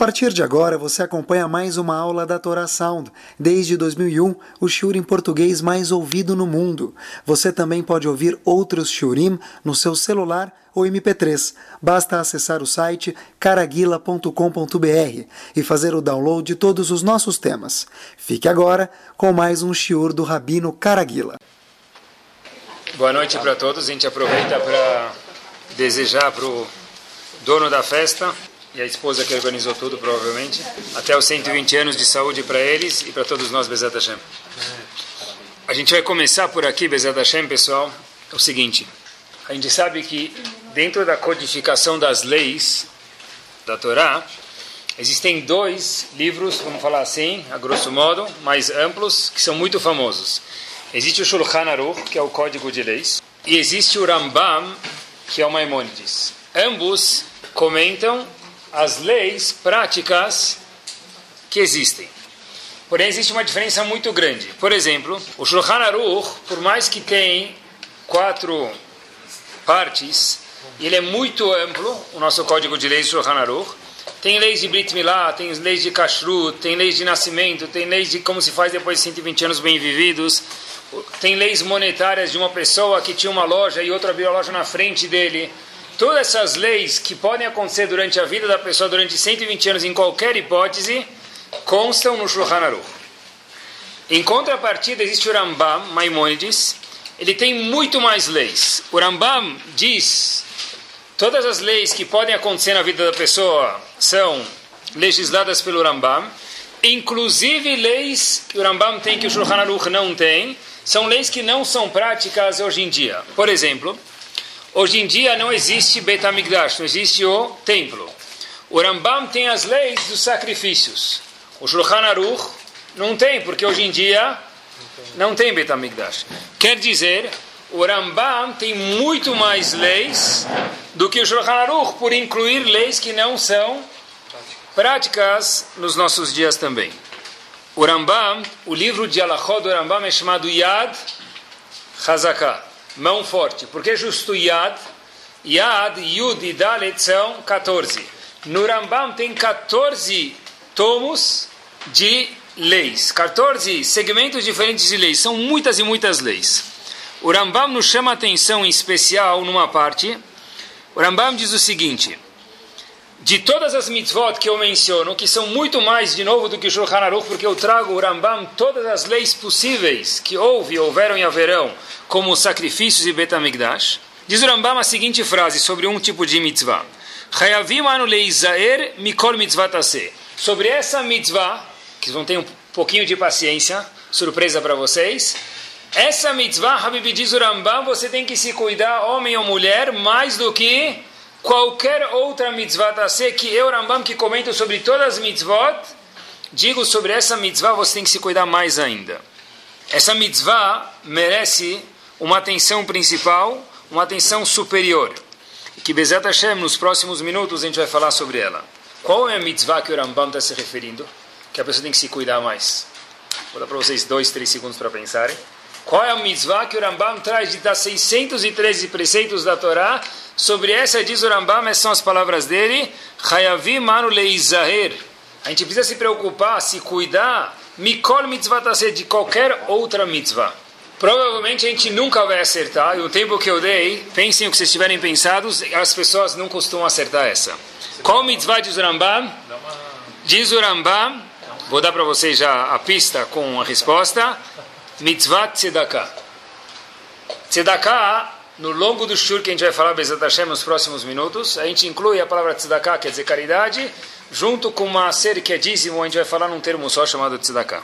A partir de agora, você acompanha mais uma aula da Torah Sound. Desde 2001, o shiur em português mais ouvido no mundo. Você também pode ouvir outros shiurim no seu celular ou MP3. Basta acessar o site caraguila.com.br e fazer o download de todos os nossos temas. Fique agora com mais um shiur do Rabino Caraguila. Boa noite para todos. A gente aproveita para desejar para o dono da festa e a esposa que organizou tudo, provavelmente. Até os 120 anos de saúde para eles e para todos nós, Bezat Hashem. A gente vai começar por aqui, Bezat Hashem, pessoal. É o seguinte: a gente sabe que dentro da codificação das leis da Torá, existem dois livros, vamos falar assim, a grosso modo, mais amplos, que são muito famosos. Existe o Shulchan Aruch, que é o Código de Leis, e existe o Rambam, que é o Maimonides. Ambos comentam as leis práticas que existem. Porém, existe uma diferença muito grande. Por exemplo, o Shulchan Aruch, por mais que tenha quatro partes, ele é muito amplo, o nosso código de leis Shulchan Aruch. Tem leis de Brit Milá, tem leis de Kashrut, tem leis de nascimento, tem leis de como se faz depois de 120 anos bem vividos, tem leis monetárias de uma pessoa que tinha uma loja e outra abriu a loja na frente dele todas essas leis que podem acontecer durante a vida da pessoa durante 120 anos em qualquer hipótese constam no Shulchan Aruch. Em contrapartida existe o Rambam, Maimonides, ele tem muito mais leis. O Rambam diz todas as leis que podem acontecer na vida da pessoa são legisladas pelo Rambam, inclusive leis que o Rambam tem que o Shulchan Aruch não tem, são leis que não são práticas hoje em dia. Por exemplo, Hoje em dia não existe Bet HaMikdash, não existe o templo. O Rambam tem as leis dos sacrifícios. O Shulchan Aruch não tem, porque hoje em dia não tem Bet HaMikdash. Quer dizer, o Rambam tem muito mais leis do que o Shulchan Aruch, por incluir leis que não são práticas nos nossos dias também. O Rambam, o livro de Alachot do Rambam é chamado Yad Chazakah mão forte. Porque justo Yad, Yad, Yud e Dalet são 14. No Rambam tem 14 tomos de leis, 14 segmentos diferentes de leis, são muitas e muitas leis. O Rambam nos chama atenção em especial numa parte. O Rambam diz o seguinte: de todas as mitzvot que eu menciono, que são muito mais de novo do que o Shulchan Aruch, porque eu trago o Rambam todas as leis possíveis que houve, houveram e haverão, como sacrifícios e Betamigdash, diz o Rambam a seguinte frase sobre um tipo de mitzvah. Mikol mitzvatase. Sobre essa mitzvah, que vão ter um pouquinho de paciência, surpresa para vocês, essa mitzvah, Habib diz o Rambam, você tem que se cuidar, homem ou mulher, mais do que qualquer outra mitzvah tase que eu, Rambam, que comento sobre todas as mitzvot, digo sobre essa mitzvah, você tem que se cuidar mais ainda. Essa mitzvah merece uma atenção principal, uma atenção superior. Que Bezat Hashem, nos próximos minutos, a gente vai falar sobre ela. Qual é a mitzvah que o Rambam está se referindo? Que a pessoa tem que se cuidar mais. Vou dar para vocês dois, três segundos para pensarem. Qual é a mitzvah que o Rambam traz de dar 613 preceitos da Torá? Sobre essa, diz o Rambam, essas são as palavras dele. A gente precisa se preocupar, se cuidar, mikol mitzvah de qualquer outra mitzvah. Provavelmente a gente nunca vai acertar, e o tempo que eu dei, pensem o que vocês estiverem pensados, as pessoas não costumam acertar essa. Qual mitzvah diz o Rambam? Diz o Rambam, vou dar para vocês já a pista com a resposta, mitzvah tzedakah. Tzedakah, no longo do shur que a gente vai falar Bezat Hashem nos próximos minutos, a gente inclui a palavra tzedakah, quer dizer caridade, junto com uma série que é dízimo, a gente vai falar num termo só chamado tzedakah.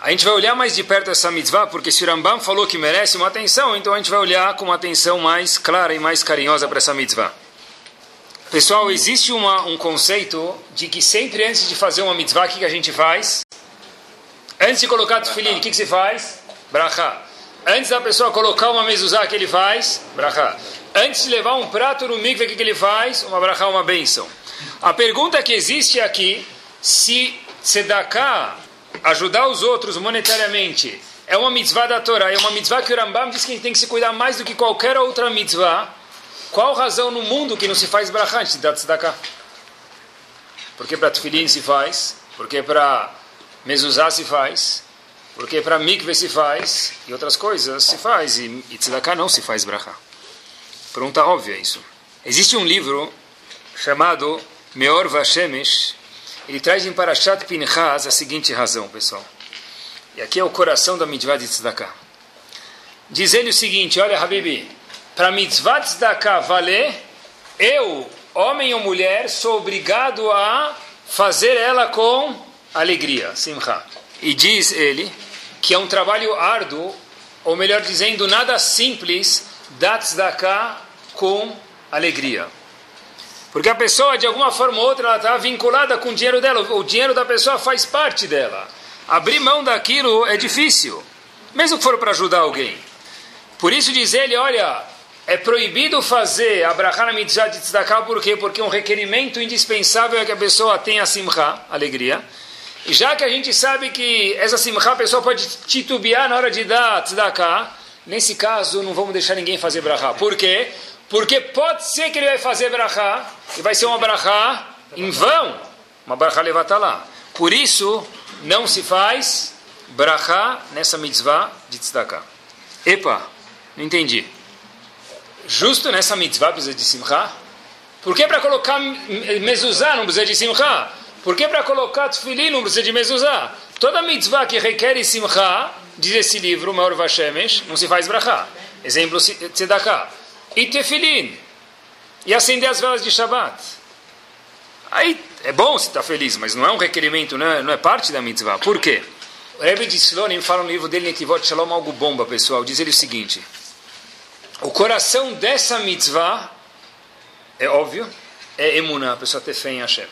A gente vai olhar mais de perto essa mitzvah, porque se Rambam falou que merece uma atenção, então a gente vai olhar com uma atenção mais clara e mais carinhosa para essa mitzvah. Pessoal, existe uma, um conceito de que sempre antes de fazer uma mitzvah, o que a gente faz? Antes de colocar tefilim, o que, que se faz? Brachá. Antes da pessoa colocar uma mezuzá, o que ele faz? Brachá. Antes de levar um prato no mikveh, o que, que ele faz? Uma brachá, uma bênção. A pergunta que existe aqui, se tzedakah ajudar os outros monetariamente é uma mitzvah da Torá, é uma mitzvah que o Rambam diz que a gente tem que se cuidar mais do que qualquer outra mitzvah. Qual razão no mundo que não se faz brachá antes de dar tzedakah? Porque para Tfilin se faz, porque para Mezuzá se faz, porque para Mikve se faz, e outras coisas se faz, e, e Tzedakah não se faz Brachá. Pergunta óbvia isso. Existe um livro chamado Meor Vashemesh, ele traz em Parashat Pinchas a seguinte razão, pessoal. E aqui é o coração da mitzvah de tzedakah. Diz ele o seguinte, olha, Habibi, para mitzvah de tzedakah valer, eu, homem ou mulher, sou obrigado a fazer ela com alegria, simcha. E diz ele que é um trabalho árduo, ou melhor dizendo, nada simples, dar tzedakah com alegria. Porque a pessoa, de alguma forma ou outra, ela está vinculada com o dinheiro dela. O dinheiro da pessoa faz parte dela. Abrir mão daquilo é difícil. Mesmo que for para ajudar alguém. Por isso diz ele, olha, é proibido fazer a brachá na mitzvah de tzedakah, por quê? Porque um requerimento indispensável é que a pessoa tenha simcha, alegria. Já que a gente sabe que essa simcha a pessoa pode titubear na hora de dar tzedakah, nesse caso não vamos deixar ninguém fazer brachá. Por quê? Porque pode ser que ele vai fazer brachá, e vai ser uma brachá em vão, uma brachá levata lá. Por isso, não se faz brachá nessa mitzvah de tzedakah. Epa, não entendi. Justo nessa mitzvah precisa de simcha? Por que para colocar mezuzá não precisa de simcha? Por que para colocar tefilin não precisa de mezuzá? Toda mitzvah que requer simcha, diz esse livro, Maor Vashemesh, não se faz brachá. Exemplo, tzedakah e tefilin, e acender as velas de Shabbat. Aí é bom se está feliz, mas não é um requerimento, não é, não é parte da mitzvah. Por quê? O Rebbe de Slonim fala no livro dele, Netivot Shalom, algo bomba, pessoal. Diz ele o seguinte: o coração dessa mitzvah, é óbvio, é emuná, a pessoa ter fé em Hashem.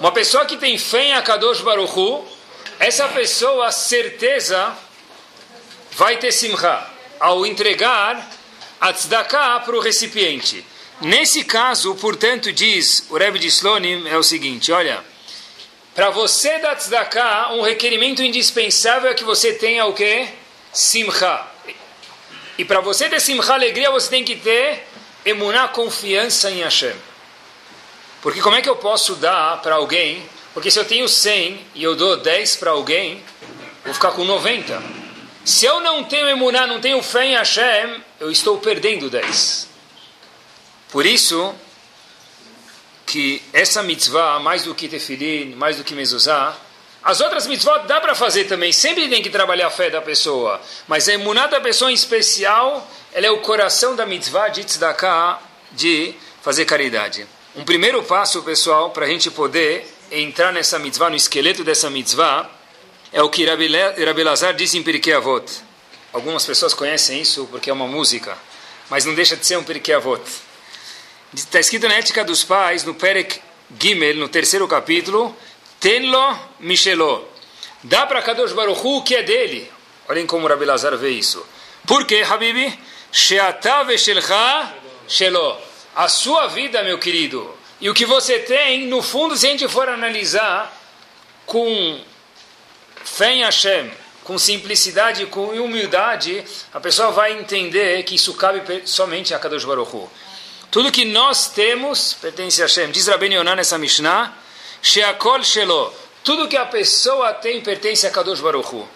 Uma pessoa que tem fé em Akadosh Baruch Hu, essa pessoa, certeza, vai ter simcha ao entregar a tzedakah para o recipiente. Nesse caso, portanto, diz o Rebbe de Slonim, é o seguinte, olha, para você dar tzedakah, um requerimento indispensável é que você tenha o quê? Simcha. E para você ter simcha, alegria, você tem que ter emuná, confiança em Hashem. Porque como é que eu posso dar para alguém? Porque se eu tenho 100 e eu dou 10 para alguém, vou ficar com 90. Se eu não tenho emuná, não tenho fé em Hashem, eu estou perdendo 10. Por isso que essa mitzvah, mais do que tefilin, mais do que mezuzá, as outras mitzvot dá para fazer também, sempre tem que trabalhar a fé da pessoa, mas a emuná da pessoa em especial, ela é o coração da mitzvah de tzedakah, de fazer caridade. Um primeiro passo, pessoal, para a gente poder entrar nessa mitzvah, no esqueleto dessa mitzvah, é o que Rabi Lazar disse em Pirkei Avot. Algumas pessoas conhecem isso porque é uma música, mas não deixa de ser um Pirkei Avot. Está escrito na Ética dos Pais, no Perek Gimel, no terceiro capítulo, Tenlo Micheló. Dá para Kadosh Baruch Hu o que é dele. Olhem como Rabi Lazar vê isso. Por quê, Habibi? Sheata veshelcha shelo. A sua vida, meu querido, e o que você tem, no fundo, se a gente for analisar com fé em Hashem, com simplicidade, com humildade, a pessoa vai entender que isso cabe somente a Kadosh Baruch Hu. Tudo que nós temos pertence a Hashem. Diz Rabben Yonah nessa Mishnah, Sheakol Shelo. Tudo que a pessoa tem pertence a Kadosh Baruch Hu.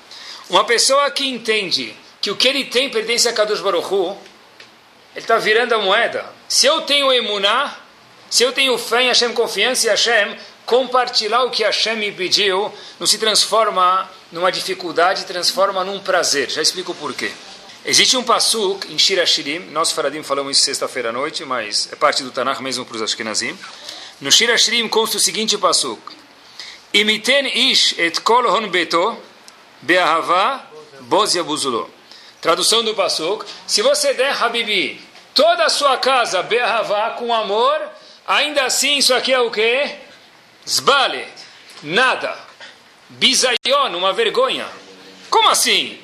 Uma pessoa que entende que o que ele tem pertence a Kadosh Baruch Hu, ele está virando a moeda. Se eu tenho emuná, se eu tenho fé em Hashem, confiança em Hashem, compartilhar o que Hashem me pediu não se transforma numa dificuldade transforma num prazer. Já explico por quê. Existe um pasuk em Shira Shirim, nós Faradim falamos isso sexta-feira à noite, mas é parte do Tanakh mesmo para os Ashkenazim. No Shira Shirim consta o seguinte pasuk: Imiten ish et kol hon beto be'ahava boz yabuzulo. Tradução do pasuk: Se você der Habibi toda a sua casa be'ahava com amor, ainda assim isso aqui é o que? Zbale, nada. Bizayon, uma vergonha. Como assim?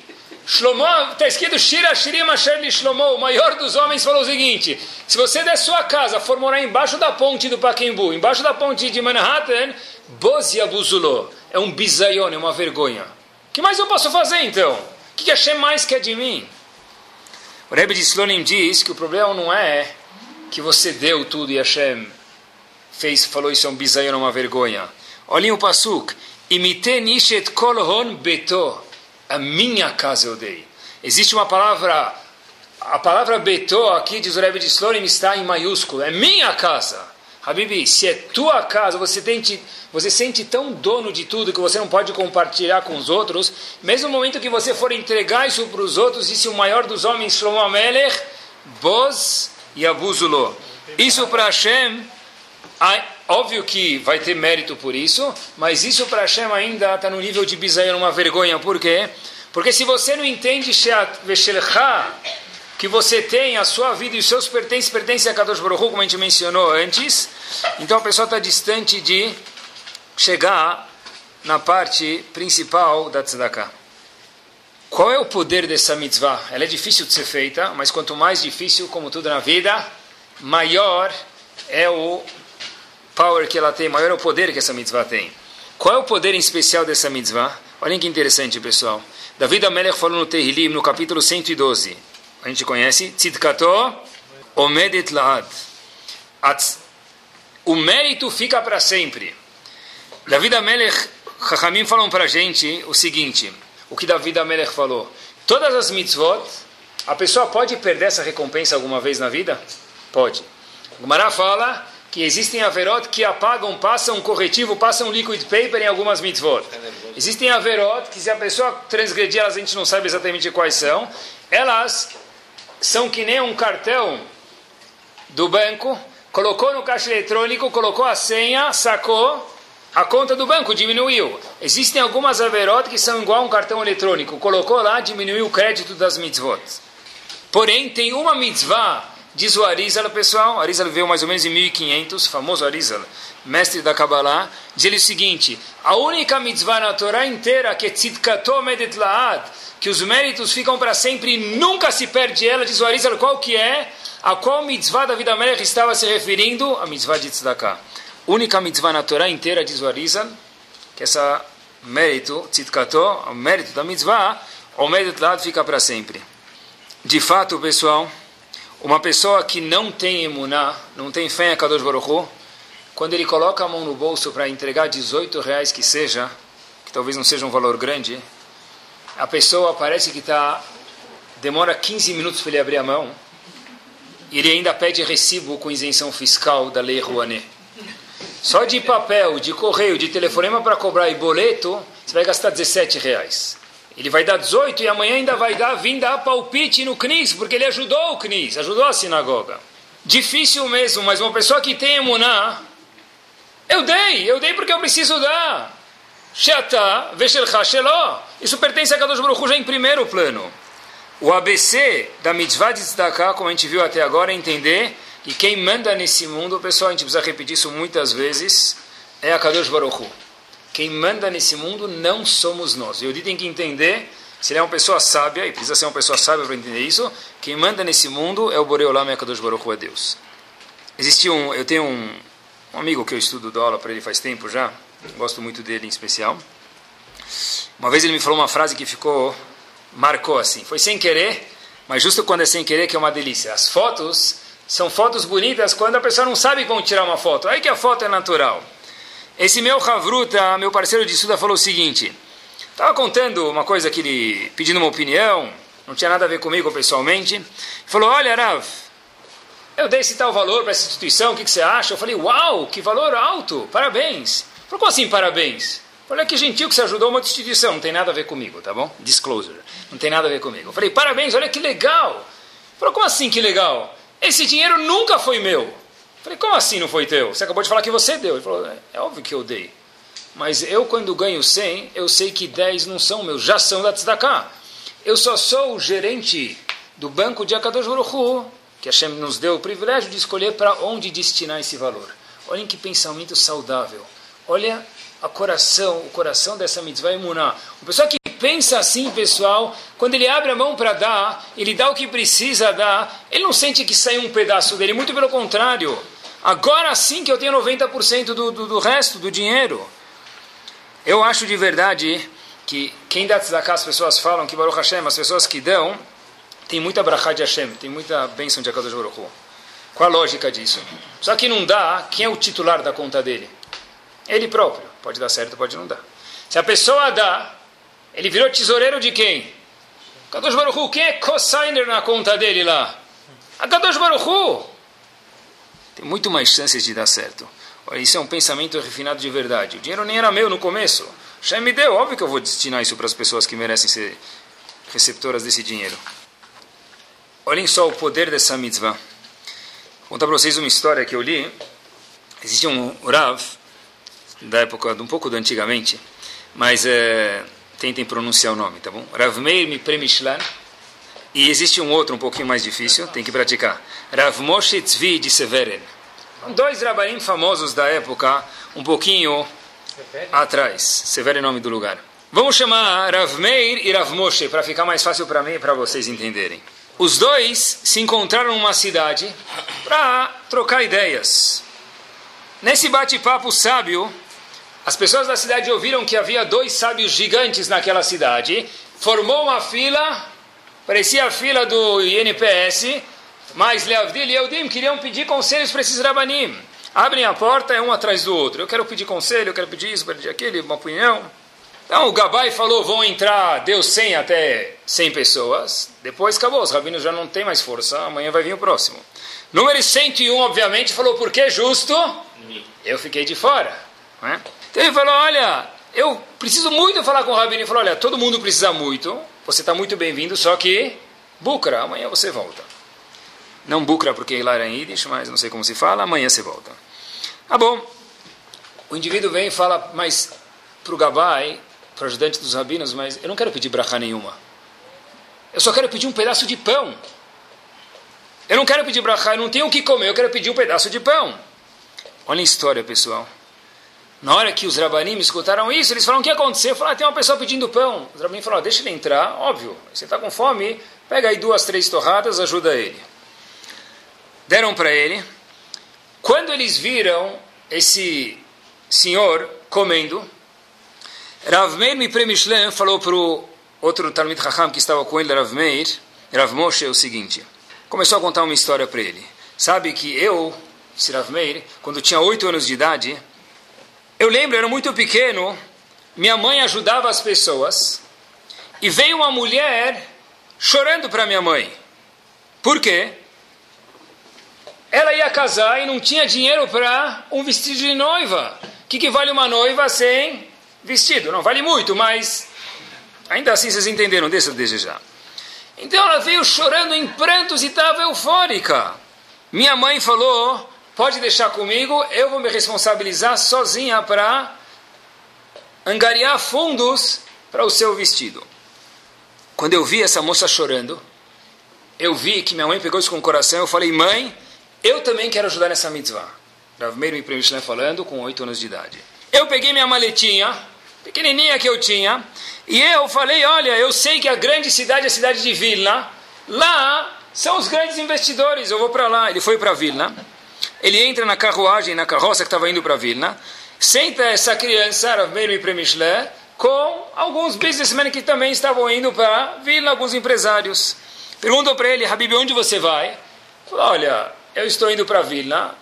Shlomo, está escrito Shira Shirim Asher Shlomo, o maior dos homens, falou o seguinte: se você der sua casa, for morar embaixo da ponte do Paquembu, embaixo da ponte de Manhattan, Bozi Abuzulô, é um bizayon, é uma vergonha. O que mais eu posso fazer então? O que Hashem mais quer de mim? O Rebbe de Slonim diz que o problema não é que você deu tudo e Hashem fez, falou isso é um bizayon, uma vergonha. Olhem o nishet kolhon beto. A minha casa eu dei. Existe uma palavra, a palavra beto aqui, diz o Rebbe de Slonim, está em maiúsculo. É minha casa. Habibi, se é tua casa, você, tente, você sente tão dono de tudo que você não pode compartilhar com os outros, mesmo no momento que você for entregar isso para os outros, disse o maior dos homens, Shlomo Amelech, Boz e Abuzulo. Isso para Hashem, óbvio que vai ter mérito por isso, mas isso para Hashem ainda está no nível de bizayon, uma vergonha. Por quê? Porque se você não entende que você tem a sua vida e os seus pertences pertencem a Kadosh Baruch como a gente mencionou antes, então a pessoa está distante de chegar na parte principal da tzedakah. Qual é o poder dessa mitzvah? Ela é difícil de ser feita, mas quanto mais difícil, como tudo na vida, maior é o power que ela tem, maior é o poder que essa mitzvah tem. Qual é o poder em especial dessa mitzvah? Olhem que interessante, pessoal. David Amelech falou no Tehillim, no capítulo 112 a gente conhece, Tzidkato Omedet Laad. O mérito fica para sempre. David Amelech, Chachamim falam para a gente o seguinte, o que David Amelech falou. Todas as mitzvot, a pessoa pode perder essa recompensa alguma vez na vida? Pode. O Gumará fala que existem averot que apagam, passam corretivo, passam liquid paper em algumas mitzvot. Existem averot que se a pessoa transgredir, elas a gente não sabe exatamente quais são, elas são que nem um cartão do banco, colocou no caixa eletrônico, colocou a senha, sacou, a conta do banco diminuiu. Existem algumas averot que são igual a um cartão eletrônico, colocou lá, diminuiu o crédito das mitzvot. Porém, tem uma mitzvah, diz o Arizal, pessoal, Arizal veio mais ou menos em 1500, famoso Arizal, mestre da Kabbalah, diz o seguinte, a única mitzvah na Torá inteira que tzidkato medet laad, que os méritos ficam para sempre e nunca se perde ela, diz o Arizal, qual que é? A qual mitzvah da vida Melech estava se referindo? A mitzvah de tzedakah. Única mitzvah na Torá inteira, diz o Arizal, que essa mérito, tzidkato, o mérito da mitzvah, o mérito lado fica para sempre. De fato, pessoal, uma pessoa que não tem emuná, não tem fé em Kadosh Baruch Hu, quando ele coloca a mão no bolso para entregar 18 reais que seja, que talvez não seja um valor grande, a pessoa parece que está demora 15 minutos para ele abrir a mão e ele ainda pede recibo com isenção fiscal da lei Rouanet. Só de papel, de correio, de telefonema para cobrar e boleto, você vai gastar 17 reais. Ele vai dar 18 e amanhã ainda vai dar, vir dar palpite no CNIS, porque ele ajudou o CNIS, ajudou a sinagoga. Difícil mesmo, mas uma pessoa que tem emuná, eu dei, eu dei porque eu preciso dar. Shata, Veshelcha Sheló. Isso pertence a Kadosh Baruch já em primeiro plano. O ABC da mitzvah de tzedakah, como a gente viu até agora, é entender que quem manda nesse mundo, pessoal, a gente precisa repetir isso muitas vezes, é a Kadosh Baruch. Quem manda nesse mundo não somos nós. E o tem que entender, se ele é uma pessoa sábia, e precisa ser uma pessoa sábia para entender isso, quem manda nesse mundo é o Boreolam e a Kadosh Baruch é Deus. Existe um, eu tenho um, um amigo que eu estudo da aula para ele faz tempo já, gosto muito dele em especial. Uma vez ele me falou uma frase que ficou, marcou assim, foi sem querer, mas justo quando é sem querer que é uma delícia. As fotos são fotos bonitas quando a pessoa não sabe como tirar uma foto, aí que a foto é natural. Esse meu Havruta, meu parceiro de estudo, falou o seguinte, estava contando uma coisa que ele, pedindo uma opinião, não tinha nada a ver comigo pessoalmente, falou, olha Rav, eu dei esse tal valor para essa instituição, o que, que, você acha? Eu falei, uau, que valor alto, parabéns. Falou, como assim parabéns? Olha que gentil que você ajudou uma instituição, não tem nada a ver comigo, tá bom? Disclosure, não tem nada a ver comigo. Eu falei, parabéns, olha que legal. Falou, como assim que legal? Esse dinheiro nunca foi meu. Eu falei, como assim não foi teu? Você acabou de falar que você deu. Ele falou, é, é óbvio que eu dei. Mas eu, quando ganho 100, eu sei que 10 não são meus, já são da Tzedakah. Eu só sou o gerente do banco de Akadosh Baruch que Hashem nos deu o privilégio de escolher para onde destinar esse valor. Olhem que pensamento saudável. Olha a coração, o coração dessa mitzvah imuná. Uma pessoa que pensa assim, pessoal, quando ele abre a mão para dar, ele dá o que precisa dar, ele não sente que sai um pedaço dele, muito pelo contrário. Agora sim que eu tenho 90% do, do, do resto do dinheiro. Eu acho de verdade que quem dá tzedakah, as pessoas falam que Baruch Hashem, as pessoas que dão, tem muita brachá de Hashem, tem muita bênção de Akadosh Baruch Hu. Qual a lógica disso? Só que não dá, quem é o titular da conta dele? Ele próprio. Pode dar certo, pode não dar. Se a pessoa dá, ele virou tesoureiro de quem? Kadosh Baruchu, quem é co-signer na conta dele lá? A Kadosh Baruchu. Tem muito mais chances de dar certo. Olha, isso é um pensamento refinado de verdade. O dinheiro nem era meu no começo. Já me deu, óbvio que eu vou destinar isso para as pessoas que merecem ser receptoras desse dinheiro. Olhem só o poder dessa mitzvah. Vou contar para vocês uma história que eu li. Existia um Rav, da época, um pouco do antigamente, mas é, tentem pronunciar o nome, tá bom? Rav Meir Mipremishlan. E existe um outro um pouquinho mais difícil, tem que praticar. Rav Moshe Tzvi de Severen. Dois rabanim famosos da época, um pouquinho atrás. Severo é o nome do lugar. Vamos chamar Rav Meir e Rav Moshe para ficar mais fácil para mim e para vocês entenderem. Os dois se encontraram numa cidade para trocar ideias. Nesse bate-papo sábio, as pessoas da cidade ouviram que havia dois sábios gigantes naquela cidade. Formou uma fila, parecia a fila do INPS, mas Leavdil e Eudim queriam pedir conselhos para esses rabanim. Abrem a porta, é um atrás do outro. Eu quero pedir conselho, eu quero pedir isso, eu quero pedir aquilo, uma opinião. Então o Gabai falou, vão entrar, deu 100 até 100 pessoas. Depois acabou, os rabinos já não têm mais força, amanhã vai vir o próximo. Número 101, obviamente, falou, por que justo? Eu fiquei de fora. Né? Então ele falou, olha, eu preciso muito falar com o rabino. Ele falou, olha, todo mundo precisa muito, você está muito bem-vindo, só que, Bukra, amanhã você volta. Não Bukra porque lá era em Yiddish, mas não sei como se fala, amanhã você volta. Tá bom. O indivíduo vem e fala, mas para o Gabai, para o ajudante dos rabinos, mas eu não quero pedir brachá nenhuma. Eu só quero pedir um pedaço de pão. Eu não quero pedir brachá, eu não tenho o que comer, eu quero pedir um pedaço de pão. Olha a história, pessoal. Na hora que os rabanim escutaram isso, eles falaram, o que aconteceu? Falaram, ah, tem uma pessoa pedindo pão. Os rabanim falaram, deixa ele entrar, óbvio. Você está com fome, pega aí duas, três torradas, ajuda ele. Deram para ele. Quando eles viram esse senhor comendo, Rav Meir Mipre Mishlen falou para o outro Talmud Chacham que estava com ele, Rav Meir, Rav Moshe, o seguinte. Começou a contar uma história para ele. Sabe que eu, esse Rav Meir, quando tinha oito anos de idade, eu lembro, era muito pequeno, minha mãe ajudava as pessoas, e veio uma mulher chorando para minha mãe. Por quê? Ela ia casar e não tinha dinheiro para um vestido de noiva. O que, que vale uma noiva sem vestido. Não vale muito, mas ainda assim vocês entenderam, deixa eu desejar. Então ela veio chorando em prantos e estava eufórica. Minha mãe falou: pode deixar comigo, eu vou me responsabilizar sozinha para angariar fundos para o seu vestido. Quando eu vi essa moça chorando, eu vi que minha mãe pegou isso com o coração. Eu falei: mãe, eu também quero ajudar nessa mitzvah. Rav Meir me falando com oito anos de idade. Eu peguei minha maletinha, pequenininha que eu tinha, e eu falei, olha, eu sei que a grande cidade é a cidade de Vilna, lá são os grandes investidores, eu vou para lá. Ele foi para Vilna, ele entra na carruagem, na carroça que estava indo para Vilna, senta essa criança, Rav Meir e Premishle, com alguns businessmen que também estavam indo para Vilna, alguns empresários. Perguntou para ele, Habib, onde você vai? Falou, olha, eu estou indo para Vilna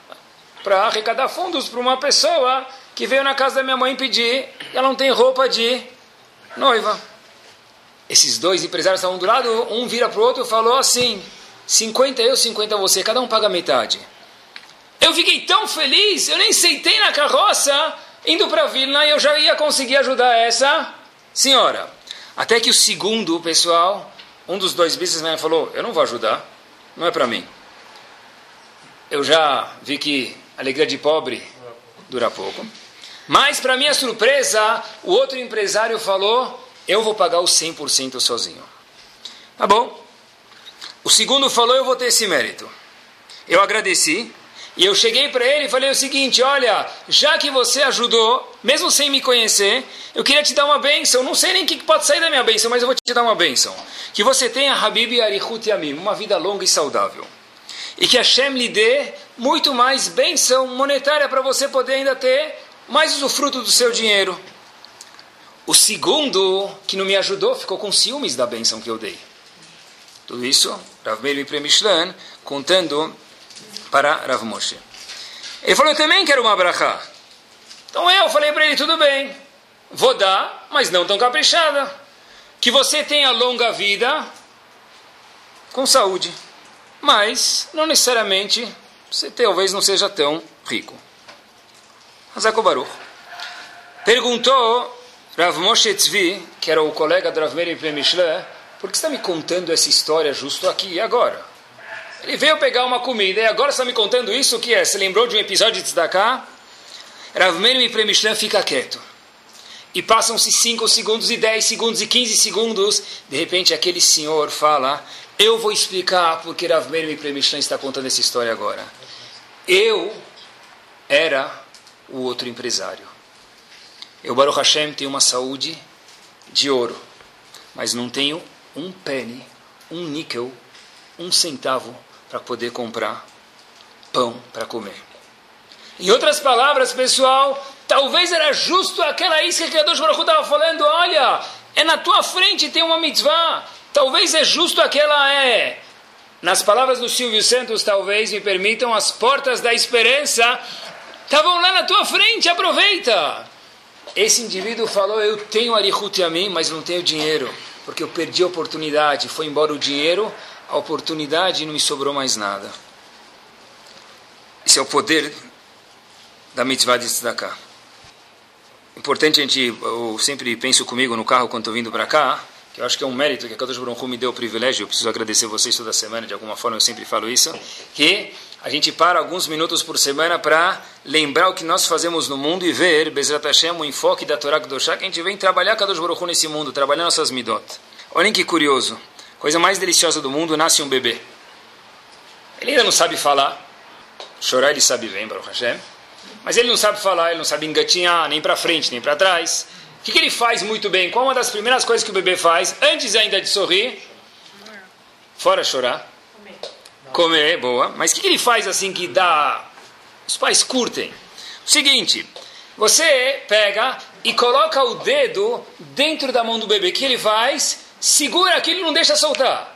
para arrecadar fundos para uma pessoa que veio na casa da minha mãe pedir ela não tem roupa de noiva. Esses dois empresários estavam do lado, um vira para o outro e falou assim: 50 eu, 50 você, cada um paga metade. Eu fiquei tão feliz, eu nem sentei na carroça indo para Vilna e eu já ia conseguir ajudar essa senhora. Até que o segundo, pessoal, um dos dois businessmen falou: Eu não vou ajudar, não é para mim. Eu já vi que alegria de pobre dura pouco. Mas, para minha surpresa, o outro empresário falou: eu vou pagar os 100% sozinho. Tá bom. O segundo falou: eu vou ter esse mérito. Eu agradeci. E eu cheguei para ele e falei o seguinte: olha, já que você ajudou, mesmo sem me conhecer, eu queria te dar uma bênção. Não sei nem o que pode sair da minha bênção, mas eu vou te dar uma bênção. Que você tenha Habib Arihut Yamim, uma vida longa e saudável. E que Hashem lhe dê muito mais bênção monetária para você poder ainda ter mais usufruto do seu dinheiro. O segundo, que não me ajudou, ficou com ciúmes da bênção que eu dei. Tudo isso, Rav Meir Premishlan, contando para Rav Moshe. Ele falou, eu também quero uma brachá. Então eu falei para ele, tudo bem, vou dar, mas não tão caprichada. Que você tenha longa vida com saúde, mas não necessariamente você talvez não seja tão rico. Hazako Baruch. Perguntou Rav Moshe Tzvi, que era o colega do Rav Meir Mishle, por que está me contando essa história justo aqui e agora? Ele veio pegar uma comida e agora está me contando isso, o que é? Se lembrou de um episódio de Tzedakah? Rav Meir Mishle fica quieto. E passam-se 5 segundos, e 10 segundos, e 15 segundos. De repente, aquele senhor fala: Eu vou explicar porque Rav Meir Mishle está contando essa história agora. Eu era o outro empresário. Eu, Baruch Hashem, tenho uma saúde de ouro, mas não tenho um penny, um níquel, um centavo para poder comprar pão para comer. Em outras palavras, pessoal, talvez era justo aquela isca que a Deus Baruch estava falando, olha, é na tua frente tem uma mitzvah, talvez é justo aquela é. Nas palavras do Silvio Santos, talvez me permitam, as portas da esperança estavam lá na tua frente, aproveita. Esse indivíduo falou: Eu tenho Arihut a mim, mas não tenho dinheiro, porque eu perdi a oportunidade. Foi embora o dinheiro, a oportunidade e não me sobrou mais nada. Esse é o poder da mitzvah de tzedakah. Importante a gente, eu sempre penso comigo no carro quando estou vindo para cá, que eu acho que é um mérito que a Kadosh Baruch me deu o privilégio, eu preciso agradecer vocês toda semana, de alguma forma eu sempre falo isso, que a gente para alguns minutos por semana para lembrar o que nós fazemos no mundo e ver, Bezrat Hashem, o enfoque da Torá Kedoshá, que a gente vem trabalhar Kadosh Baruch nesse mundo, trabalhar nossas midot. Olhem que curioso, coisa mais deliciosa do mundo, nasce um bebê. Ele ainda não sabe falar, chorar ele sabe bem, Baruch Hashem, mas ele não sabe falar, ele não sabe engatinhar, nem para frente, nem para trás. O que, que ele faz muito bem? Qual uma das primeiras coisas que o bebê faz, antes ainda de sorrir? Fora chorar Comer, boa. Mas o que, que ele faz assim que dá. Os pais curtem? O seguinte: você pega e coloca o dedo dentro da mão do bebê. O que ele faz? Segura aquilo e não deixa soltar.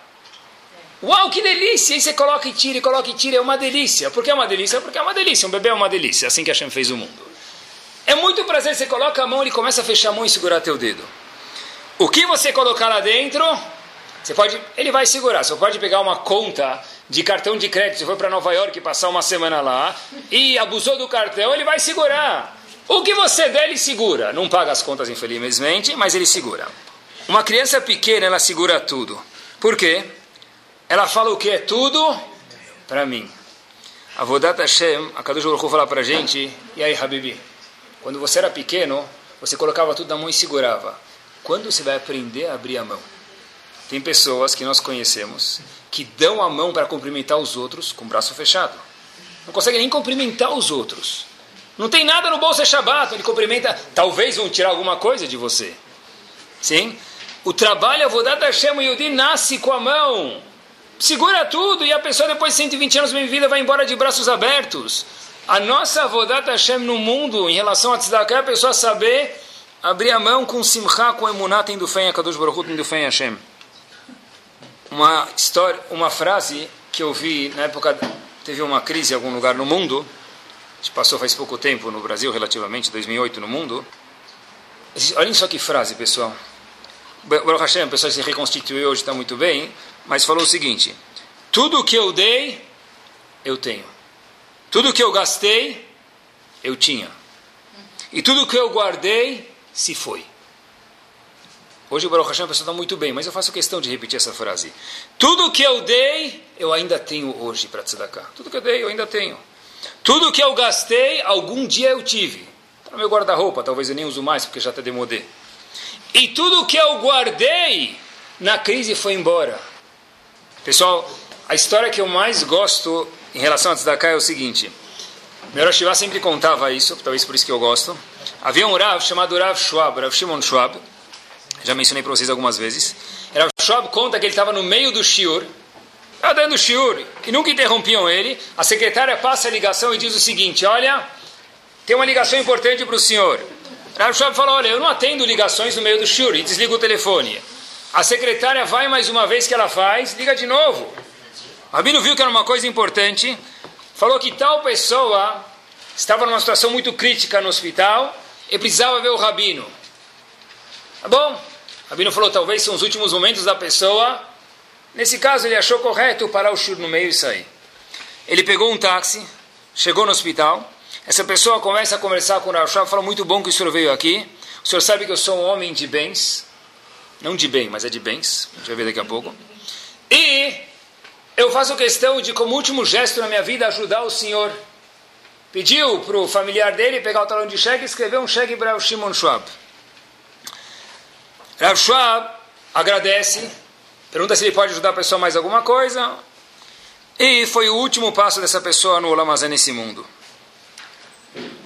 Uau, que delícia! E você coloca e tira, e coloca e tira. É uma delícia. Por que é uma delícia? Porque é uma delícia. Um bebê é uma delícia. É assim que a Hashem fez o mundo. É muito prazer. Você coloca a mão, ele começa a fechar a mão e segurar teu dedo. O que você colocar lá dentro, você pode, ele vai segurar. Você pode pegar uma conta de cartão de crédito, você foi para Nova York passar uma semana lá e abusou do cartão, ele vai segurar. O que você der, ele segura. Não paga as contas, infelizmente, mas ele segura. Uma criança pequena, ela segura tudo. Por quê? Ela fala o que é tudo para mim. A Vodat Hashem, a Kadosh Baruch fala para gente, e aí, Habibi, quando você era pequeno, você colocava tudo na mão e segurava. Quando você vai aprender a abrir a mão? Tem pessoas que nós conhecemos que dão a mão para cumprimentar os outros com o braço fechado. Não consegue nem cumprimentar os outros. Não tem nada no bolso é Shabbat, ele cumprimenta, talvez vão tirar alguma coisa de você. Sim? O trabalho Avodat Hashem Yudi nasce com a mão. Segura tudo e a pessoa depois de 120 anos de vida vai embora de braços abertos. A nossa Avodat Hashem no mundo, em relação a Tzedakah, é a pessoa saber abrir a mão com simcha, com emunah, tendo fé em Akadosh Baruch Hu, tendo fé em Hashem uma história, uma frase que eu vi na época teve uma crise em algum lugar no mundo. A gente passou faz pouco tempo no Brasil, relativamente 2008 no mundo. Olhem só que frase, pessoal. Baruch Hashem, a pessoa se reconstituiu hoje, está muito bem, mas falou o seguinte: tudo que eu dei, eu tenho. Tudo que eu gastei, eu tinha. E tudo que eu guardei, se foi. Hoje o Baruch Hashem a pessoa está muito bem, mas eu faço questão de repetir essa frase. Tudo que eu dei, eu ainda tenho hoje para tzedakah. Tudo que eu dei, eu ainda tenho. Tudo que eu gastei, algum dia eu tive. Está no meu guarda-roupa, talvez eu nem uso mais, porque já está demodê. E tudo que eu guardei, na crise foi embora. Pessoal, a história que eu mais gosto em relação a tzedakah é o seguinte. Meu Rosh sempre contava isso, talvez por isso que eu gosto. Havia um Rav chamado Rav Schwab, Rav Shimon Schwab, já mencionei para vocês algumas vezes. Era Schwab conta que ele estava no meio do shiur, estava dando shiur, e nunca interrompiam ele. A secretária passa a ligação e diz o seguinte: Olha, tem uma ligação importante para o senhor. Rav Schwab fala: Olha, eu não atendo ligações no meio do shiur, e desliga o telefone. A secretária vai mais uma vez que ela faz, liga de novo. O Rabino viu que era uma coisa importante. falou que tal pessoa estava numa situação muito crítica no hospital e precisava ver o rabino. Tá bom? Rabino falou, talvez são os últimos momentos da pessoa. Nesse caso, ele achou correto parar o shur no meio e sair. Ele pegou um táxi, chegou no hospital. Essa pessoa começa a conversar com o Rav fala, muito bom que o senhor veio aqui. O senhor sabe que eu sou um homem de bens. Não de bem, mas é de bens. A gente vai ver daqui a pouco. E eu faço questão de, como último gesto na minha vida, ajudar o senhor. Pediu para o familiar dele pegar o talão de cheque e escrever um cheque para o Shimon Schwab. Rav Schwab agradece, pergunta se ele pode ajudar a pessoa mais alguma coisa. E foi o último passo dessa pessoa no Olamazé nesse mundo.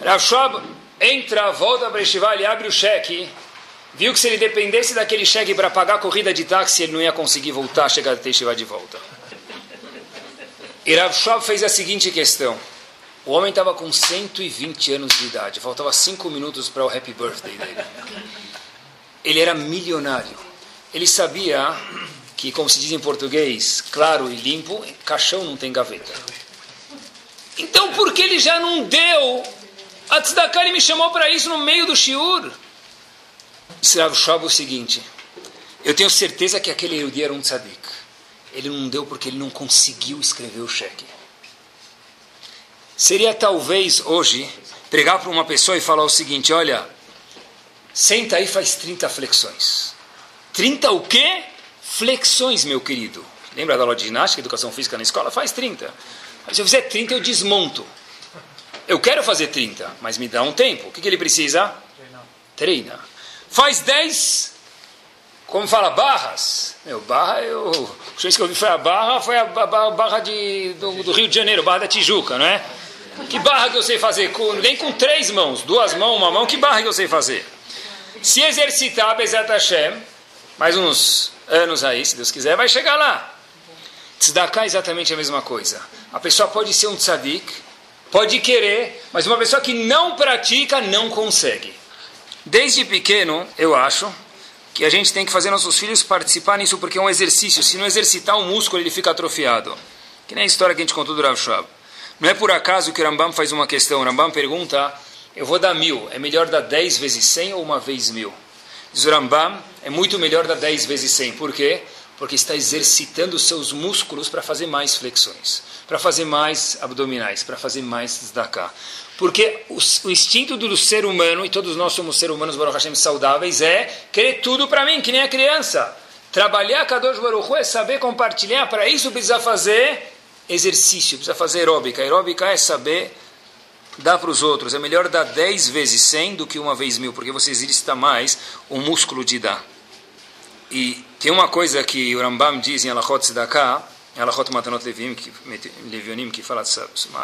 Rav Schwab entra, volta para Estivá, ele abre o cheque, viu que se ele dependesse daquele cheque para pagar a corrida de táxi, ele não ia conseguir voltar, chegar até Estivá de volta. E Rav Schwab fez a seguinte questão. O homem estava com 120 anos de idade, faltava 5 minutos para o happy birthday dele. Ele era milionário. Ele sabia que, como se diz em português, claro e limpo, caixão não tem gaveta. Então, por que ele já não deu? A tzedakah, me chamou para isso no meio do shiur. Rav Shab o seguinte, eu tenho certeza que aquele Yehudi era um tzadik. Ele não deu porque ele não conseguiu escrever o cheque. Seria talvez hoje pregar para uma pessoa e falar o seguinte, olha, senta aí faz 30 flexões. 30 o quê? flexões, meu querido. Lembra da aula de ginástica, educação física na escola? Faz 30. Mas se eu fizer 30, eu desmonto. Eu quero fazer 30, mas me dá um tempo. O que, que ele precisa? Treina. Treina. Faz 10, como fala, barras. Meu, barra, eu. A vez que eu vi foi a barra, foi a barra de, do, do, Rio de Janeiro, barra da Tijuca, não é? Que barra que eu sei fazer? Com, nem com três mãos, duas mãos, uma mão, que barra que eu sei fazer? Se exercitar, Bezat Hashem, mais uns anos aí, se Deus quiser, vai chegar lá. Tzedakah é exatamente a mesma coisa. A pessoa pode ser um tzadik, pode querer, mas uma pessoa que não pratica não consegue. Desde pequeno, eu acho que a gente tem que fazer nossos filhos participar nisso porque é um exercício. Se não exercitar o músculo, ele fica atrofiado. Que nem a história que a gente contou do Rav Shab. Não é por acaso que o Rambam faz uma questão. O Rambam pergunta, eu vou dar mil, é melhor dar dez vezes cem ou uma vez mil? Diz o Rambam, é muito melhor dar 10 vezes 100. Por quê? Porque está exercitando seus músculos para fazer mais flexões, para fazer mais abdominais, para fazer mais tzedakah. Porque o, o, instinto do ser humano, e todos nós somos seres humanos, Baruch Hashem, saudáveis, é querer tudo para mim, que nem a criança. Trabalhar Kadosh Baruch Hu é saber compartilhar, para isso precisa fazer exercício, precisa fazer aeróbica. Aeróbica é saber dá para os outros. É melhor dar 10 vezes 100 do que uma vez mil, porque você exercita mais o músculo de dar. E tem uma coisa que o Rambam diz em Alachot Tzedakah, em Alachot Matanot Levim, que, Levionim, que fala,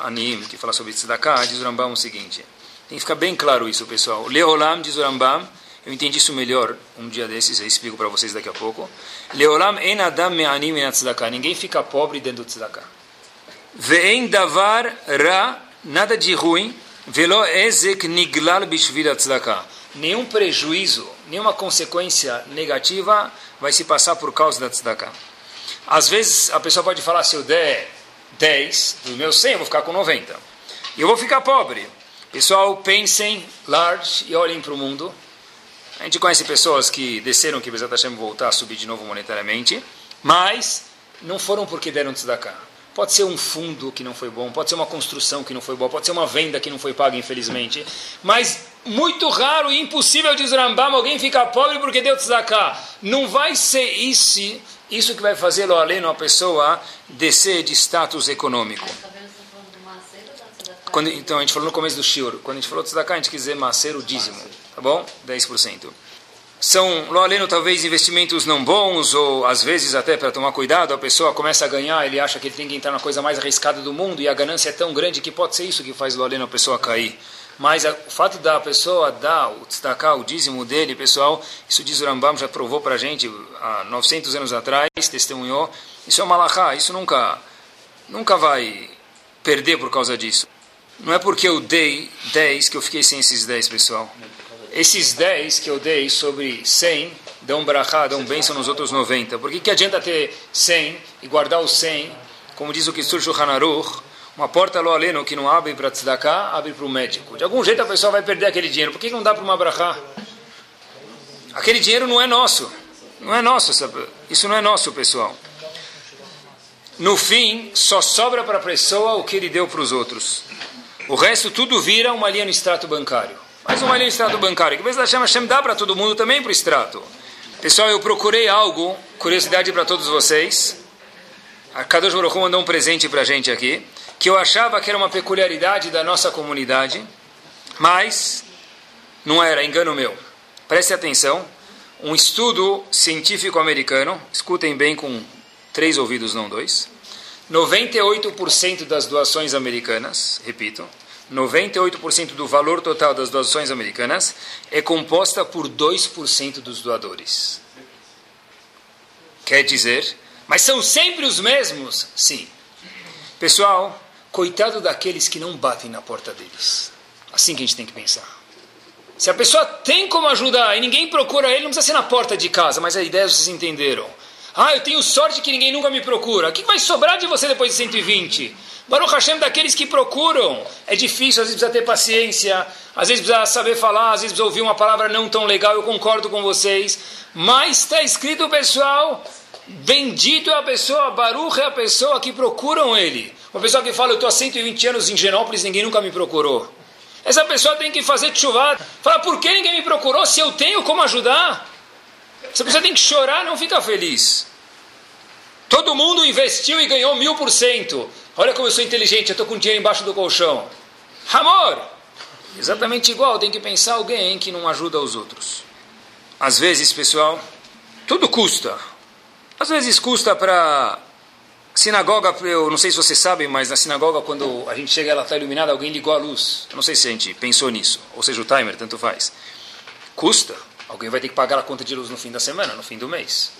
Anim, que fala sobre Tzedakah, diz o Rambam o seguinte. Tem que ficar bem claro isso, pessoal. Leolam, diz o Rambam, eu entendi isso melhor um dia desses, eu explico para vocês daqui a pouco. Leolam en adam me'anim. Ninguém fica pobre dentro do tzedakah. Ve'en davar ra nada de ruim, velo ezek niglal. Nenhum prejuízo, nenhuma consequência negativa vai se passar por causa da tzedakah. Às vezes a pessoa pode falar, se eu der 10 do meu 100, eu vou ficar com 90. E eu vou ficar pobre. Pessoal, pensem large e olhem para o mundo. A gente conhece pessoas que desceram que Bezat Hashem voltar a subir de novo monetariamente, mas não foram porque deram tzedakah. Pode ser um fundo que não foi bom, pode ser uma construção que não foi boa, pode ser uma venda que não foi paga, infelizmente. Mas muito raro e impossível, diz Rambam, alguém ficar pobre porque deu tzedakah. Não vai ser isso, isso que vai fazê-lo além uma pessoa descer de status econômico. Quando, então, a gente falou no começo do shiur, quando a gente falou tzedakah, a gente quis dizer macer o dízimo, tá bom? 10% são, lo aleno, talvez investimentos não bons, ou às vezes até para tomar cuidado, a pessoa começa a ganhar, ele acha que ele tem que entrar na coisa mais arriscada do mundo, e a ganância é tão grande que pode ser isso que faz lo aleno a pessoa cair. Mas a, o fato da pessoa dar, destacar o dízimo dele, pessoal, isso diz o Rambam, já provou para a gente há 900 anos atrás, testemunhou, isso é uma malachá, isso nunca, nunca vai perder por causa disso. Não é porque eu dei 10 que eu fiquei sem esses 10, pessoal esses 10 que eu dei sobre 100 dão brachá, dão bênção nos outros 90. Por que, que adianta ter 100 e guardar os 100? Como diz o Kisur Shulchan Aruch, Uma porta loaleno que não abre para tzedakah, abre para o médico. De algum jeito a pessoa vai perder aquele dinheiro. Por que não dá para uma brachá? Aquele dinheiro não é nosso. Não é nosso. Isso não é nosso, pessoal. No fim, só sobra para a pessoa o que ele deu para os outros. O resto tudo vira uma linha no extrato bancário. Mais uma linha no extrato bancário. Que chama Hashem dá para todo mundo também para o extrato. Pessoal, eu procurei algo, curiosidade para todos vocês. A Kadosh Baruch mandou um presente para a gente aqui que eu achava que era uma peculiaridade da nossa comunidade, mas não era, engano meu. Preste atenção, um estudo científico americano, escutem bem com três ouvidos, não dois, 98% das doações americanas, repito, 98% do valor total das doações americanas é composta por 2% dos doadores. Quer dizer, mas são sempre os mesmos? Sim. Pessoal, Coitado daqueles que não batem na porta deles. Assim que a gente tem que pensar. Se a pessoa tem como ajudar e ninguém procura ele, não precisa ser na porta de casa, mas a ideia vocês entenderam. Ah, eu tenho sorte que ninguém nunca me procura. O que vai sobrar de você depois de 120? Baruch Hashem daqueles que procuram. É difícil, às vezes precisa ter paciência, às vezes precisa saber falar, às vezes precisa ouvir uma palavra não tão legal, eu concordo com vocês. Mas está escrito, pessoal, bendito é a pessoa, Baruch é a pessoa que procuram ele. Uma pessoa que fala, eu estou há 120 anos em Genópolis, ninguém nunca me procurou. Essa pessoa tem que fazer chuva. Fala, por que ninguém me procurou se eu tenho como ajudar? Essa pessoa tem que chorar, não fica feliz. Todo mundo investiu e ganhou mil por cento. Olha como eu sou inteligente, eu estou com dinheiro embaixo do colchão. Amor! Exatamente igual, tem que pensar alguém que não ajuda os outros. Às vezes, pessoal, tudo custa. Às vezes custa para Sinagoga, eu não sei se vocês sabem, mas na sinagoga, quando a gente chega ela está iluminada, alguém ligou a luz. Eu não sei se a gente pensou nisso, ou seja, o timer, tanto faz. Custa. Alguém vai ter que pagar a conta de luz no fim da semana, no fim do mês.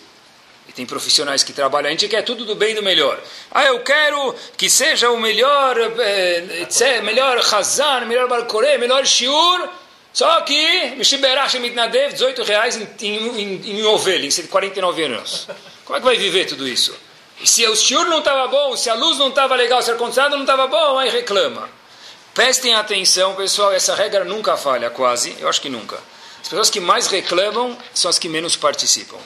E tem profissionais que trabalham, a gente quer tudo do bem e do melhor. Ah, eu quero que seja o melhor, eh, melhor Hazan, melhor Barcoré, melhor Shiur, só que, Mishiberash Mitnadev, 18 reais em, em, em, em ovelha, em 49 anos. Como é que vai viver tudo isso? E se o shiur não estava bom, se a luz não estava legal, se o ar-condicionado não estava bom, aí reclama. Prestem atenção, pessoal, essa regra nunca falha, quase, eu acho que nunca. As pessoas que mais reclamam são as que menos participam.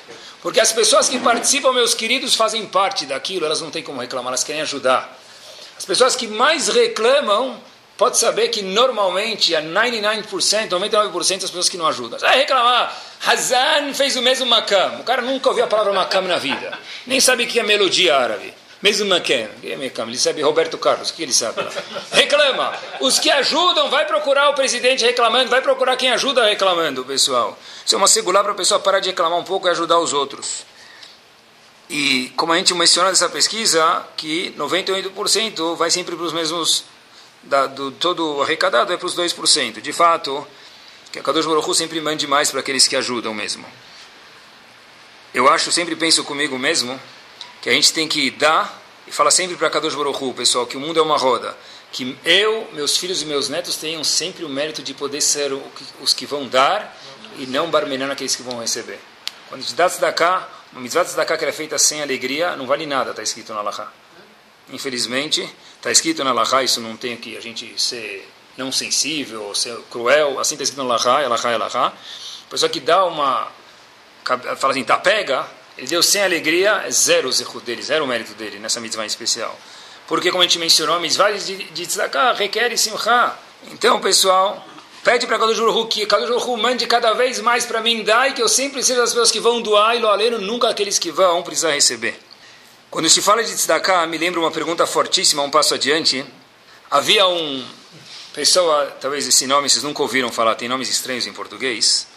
Porque as pessoas que participam, meus queridos, fazem parte daquilo, elas não têm como reclamar, elas querem ajudar. As pessoas que mais reclamam pode saber que normalmente a 99%, 99% das pessoas que não ajudam. Vai reclamar, Hazan fez o mesmo makam. O cara nunca ouviu a palavra makam na vida. Nem sabe o que é melodia árabe. Mesmo que é? Ele sabe Roberto Carlos. O que ele sabe? Reclama. Os que ajudam, vai procurar o presidente reclamando, vai procurar quem ajuda reclamando, pessoal. Isso é uma segurar para a pessoa parar de reclamar um pouco e ajudar os outros. E como a gente mencionou nessa pesquisa, que 98% vai sempre para os mesmos da, do todo arrecadado é para os 2%. De fato, que a Kadosh Baruch sempre mande mais para aqueles que ajudam mesmo. Eu acho, sempre penso comigo mesmo, que a gente tem que dar, e fala sempre para Kadosh Baruch Hu, pessoal, que o mundo é uma roda. Que eu, meus filhos e meus netos tenham sempre o mérito de poder ser os que vão dar e não barmenando aqueles que vão receber. Quando a gente dá tzedakah, uma mitzvah tzedakah que é feita sem alegria, não vale nada, está escrito na Allahá. Infelizmente, está escrito na Lahá, isso não tem que a gente ser não sensível, ou ser cruel, assim está escrito na Lahá, é Lahá, é Lahá. A pessoa que dá uma, fala assim, tá, pega, ele deu sem alegria, zero zerro dele, zero mérito dele nessa mitzvah especial. Porque, como a gente mencionou, a mitzvah de, de tzedakah requer simcha. Então, pessoal, pede para Kadosh Baruch que Kadosh Baruch mande cada vez mais para mim dar e que eu sempre seja as pessoas que vão doar e lo aleno, nunca aqueles que vão precisar receber. Quando se fala de tzedakah, me lembra uma pergunta fortíssima, um passo adiante. Havia um pessoa, talvez esse nome vocês nunca ouviram falar, tem nomes estranhos em português.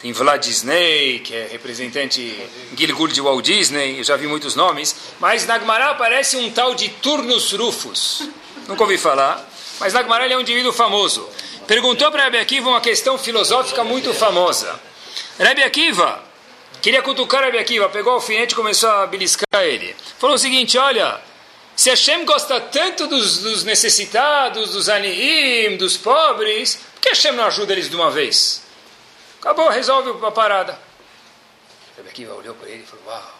Tem Vlad Disney, que é representante Gilgul de Walt Disney, eu já vi muitos nomes. Mas Nagmará aparece um tal de Turnus Rufus. Nunca ouvi falar, mas Nagmará é um indivíduo famoso. Perguntou para Rebbe Akiva uma questão filosófica muito famosa. Rebbe Akiva, Queria cutucar Rabi Akiva, pegou o alfinete e começou a beliscar ele. Falou o seguinte, olha, se Hashem gosta tanto dos, dos necessitados, dos aniim, dos pobres, por que Hashem não ajuda eles de uma vez? Acabou, resolve a parada. Rabi Akiva olhou para ele e falou, uau,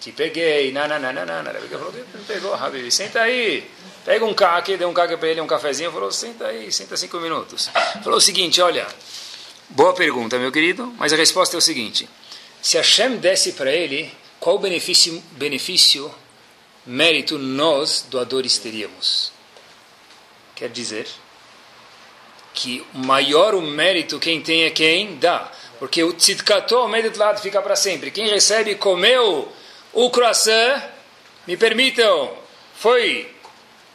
te peguei, não, não, não, não, não. Rabi Akiva falou, pegou, Rabi, senta aí. Pega um caque, deu um caque para ele, um cafezinho, falou, senta aí, senta cinco minutos. Falou o seguinte, olha, boa pergunta, meu querido, mas a resposta é o seguinte, se Hashem desse para ele, qual benefício, benefício, mérito nós, doadores, teríamos? Quer dizer que maior o mérito quem tem é quem dá. Porque o tzidkato medet lado fica para sempre. Quem recebe, comeu o croissant, me permitam, foi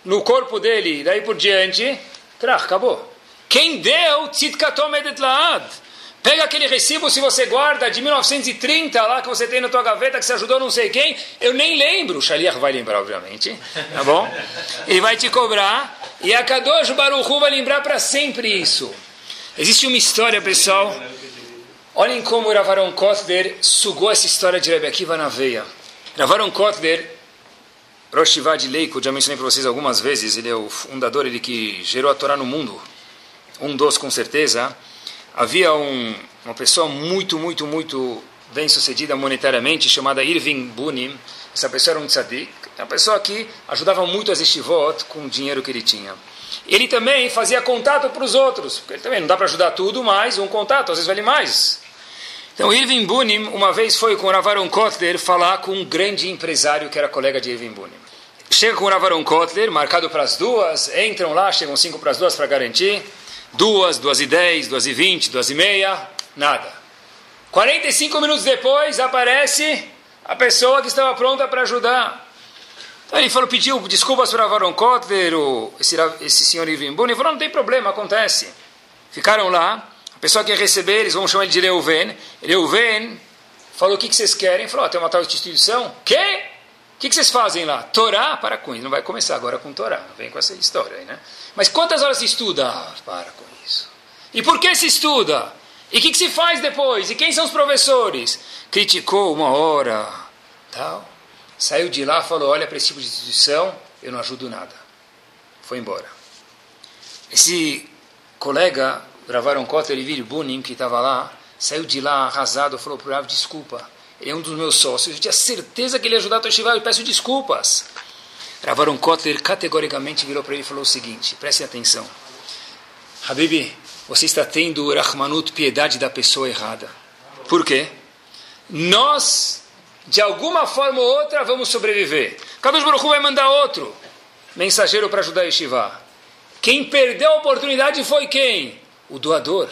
no corpo dele, daí por diante, trach, acabou. Quem deu tzidkato medet lado? Pega aquele recibo se você guarda de 1930 lá que você tem na tua gaveta que você ajudou não sei quem. Eu nem lembro. O Shaliach vai lembrar, obviamente. Tá bom? Ele vai te cobrar. E a Kadosh Baruchu vai lembrar para sempre isso. Existe uma história, pessoal. Olhem como o Ravaron Kotler sugou essa história de Rebbe Akiva na veia. Ravaron Kotler, Rosh de Leiko, já mencionei para vocês algumas vezes, ele é o fundador, ele que gerou a Torá no mundo. Um dos, com certeza havia um, uma pessoa muito, muito, muito bem sucedida monetariamente, chamada Irving Bunim. Essa pessoa era um tzadik, uma pessoa que ajudava muito as estivot com o dinheiro que ele tinha. Ele também fazia contato para os outros, porque ele também não dá para ajudar tudo, mas um contato às vezes vale mais. Então, Irving Bunim, uma vez foi com o Ravaron Kotler falar com um grande empresário que era colega de Irving Bunim. Chega com o Ravaron Kotler, marcado para as duas, entram lá, chegam cinco para as duas para garantir. Duas, duas e dez, duas e vinte, duas e meia, nada. 45 minutos depois aparece a pessoa que estava pronta para ajudar. Então ele falou, pediu desculpas para Avaron Kotler, esse, esse senhor Irving Ele falou, não tem problema, acontece. Ficaram lá, a pessoa que ia receber, eles vão chamar ele de Reuven. Reuven falou, o que, que vocês querem? Ele falou, oh, tem uma tal instituição. Quê? O que, que vocês fazem lá? Torá? Para com isso. Não vai começar agora com Torá. Não vem com essa história aí, né? Mas quantas horas se estuda? Ah, para com isso. E por que se estuda? E o que, que, se faz depois? E quem são os professores? Criticou uma hora, tal. Saiu de lá, falou: olha, para esse tipo de instituição, eu não ajudo nada. Foi embora. Esse colega, gravaram Kotler e Bunim, que estava lá, saiu de lá arrasado, falou para o desculpa, ele é um dos meus sócios, eu tinha certeza que ele ia ajudar a Toshiva, eu peço desculpas. Ravaron Kotler categoricamente virou para ele e falou o seguinte: prestem atenção. Habibi, você está tendo Rahmanut, piedade da pessoa errada. Por quê? Nós, de alguma forma ou outra, vamos sobreviver. Kadosh Baruch vai mandar outro mensageiro para ajudar a Yeshiva. Quem perdeu a oportunidade foi quem? O doador.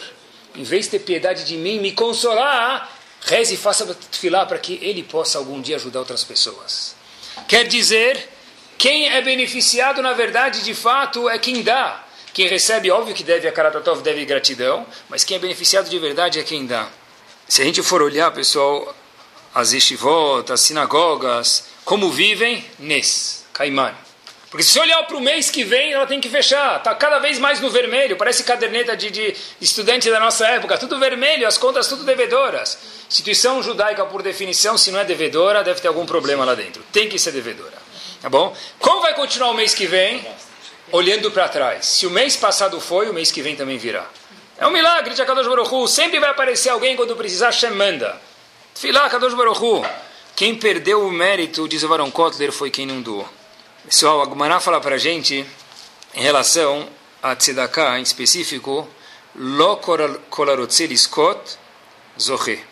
Em vez de ter piedade de mim, me consolar, reze e faça filar para que ele possa algum dia ajudar outras pessoas. Quer dizer quem é beneficiado, na verdade, de fato, é quem dá. Quem recebe, óbvio que deve a Karatatov, deve gratidão, mas quem é beneficiado de verdade é quem dá. Se a gente for olhar, pessoal, as yeshivot, as sinagogas, como vivem, Nes, Caimán. Porque se olhar para o mês que vem, ela tem que fechar. Está cada vez mais no vermelho. Parece caderneta de, de estudante da nossa época. Tudo vermelho, as contas tudo devedoras. Instituição judaica, por definição, se não é devedora, deve ter algum problema lá dentro. Tem que ser devedora. Tá bom? Como vai continuar o mês que vem? Olhando para trás. Se o mês passado foi, o mês que vem também virá. É um milagre de Akadosh Baruch Sempre vai aparecer alguém quando precisar, Shem manda. Filá, Akadosh Baruch Quem perdeu o mérito, diz o Varon Kotler, foi quem não doou. Pessoal, a Gumará fala para gente, em relação a Tzedakah em específico, Lo Kolarotzeliskot Zohe.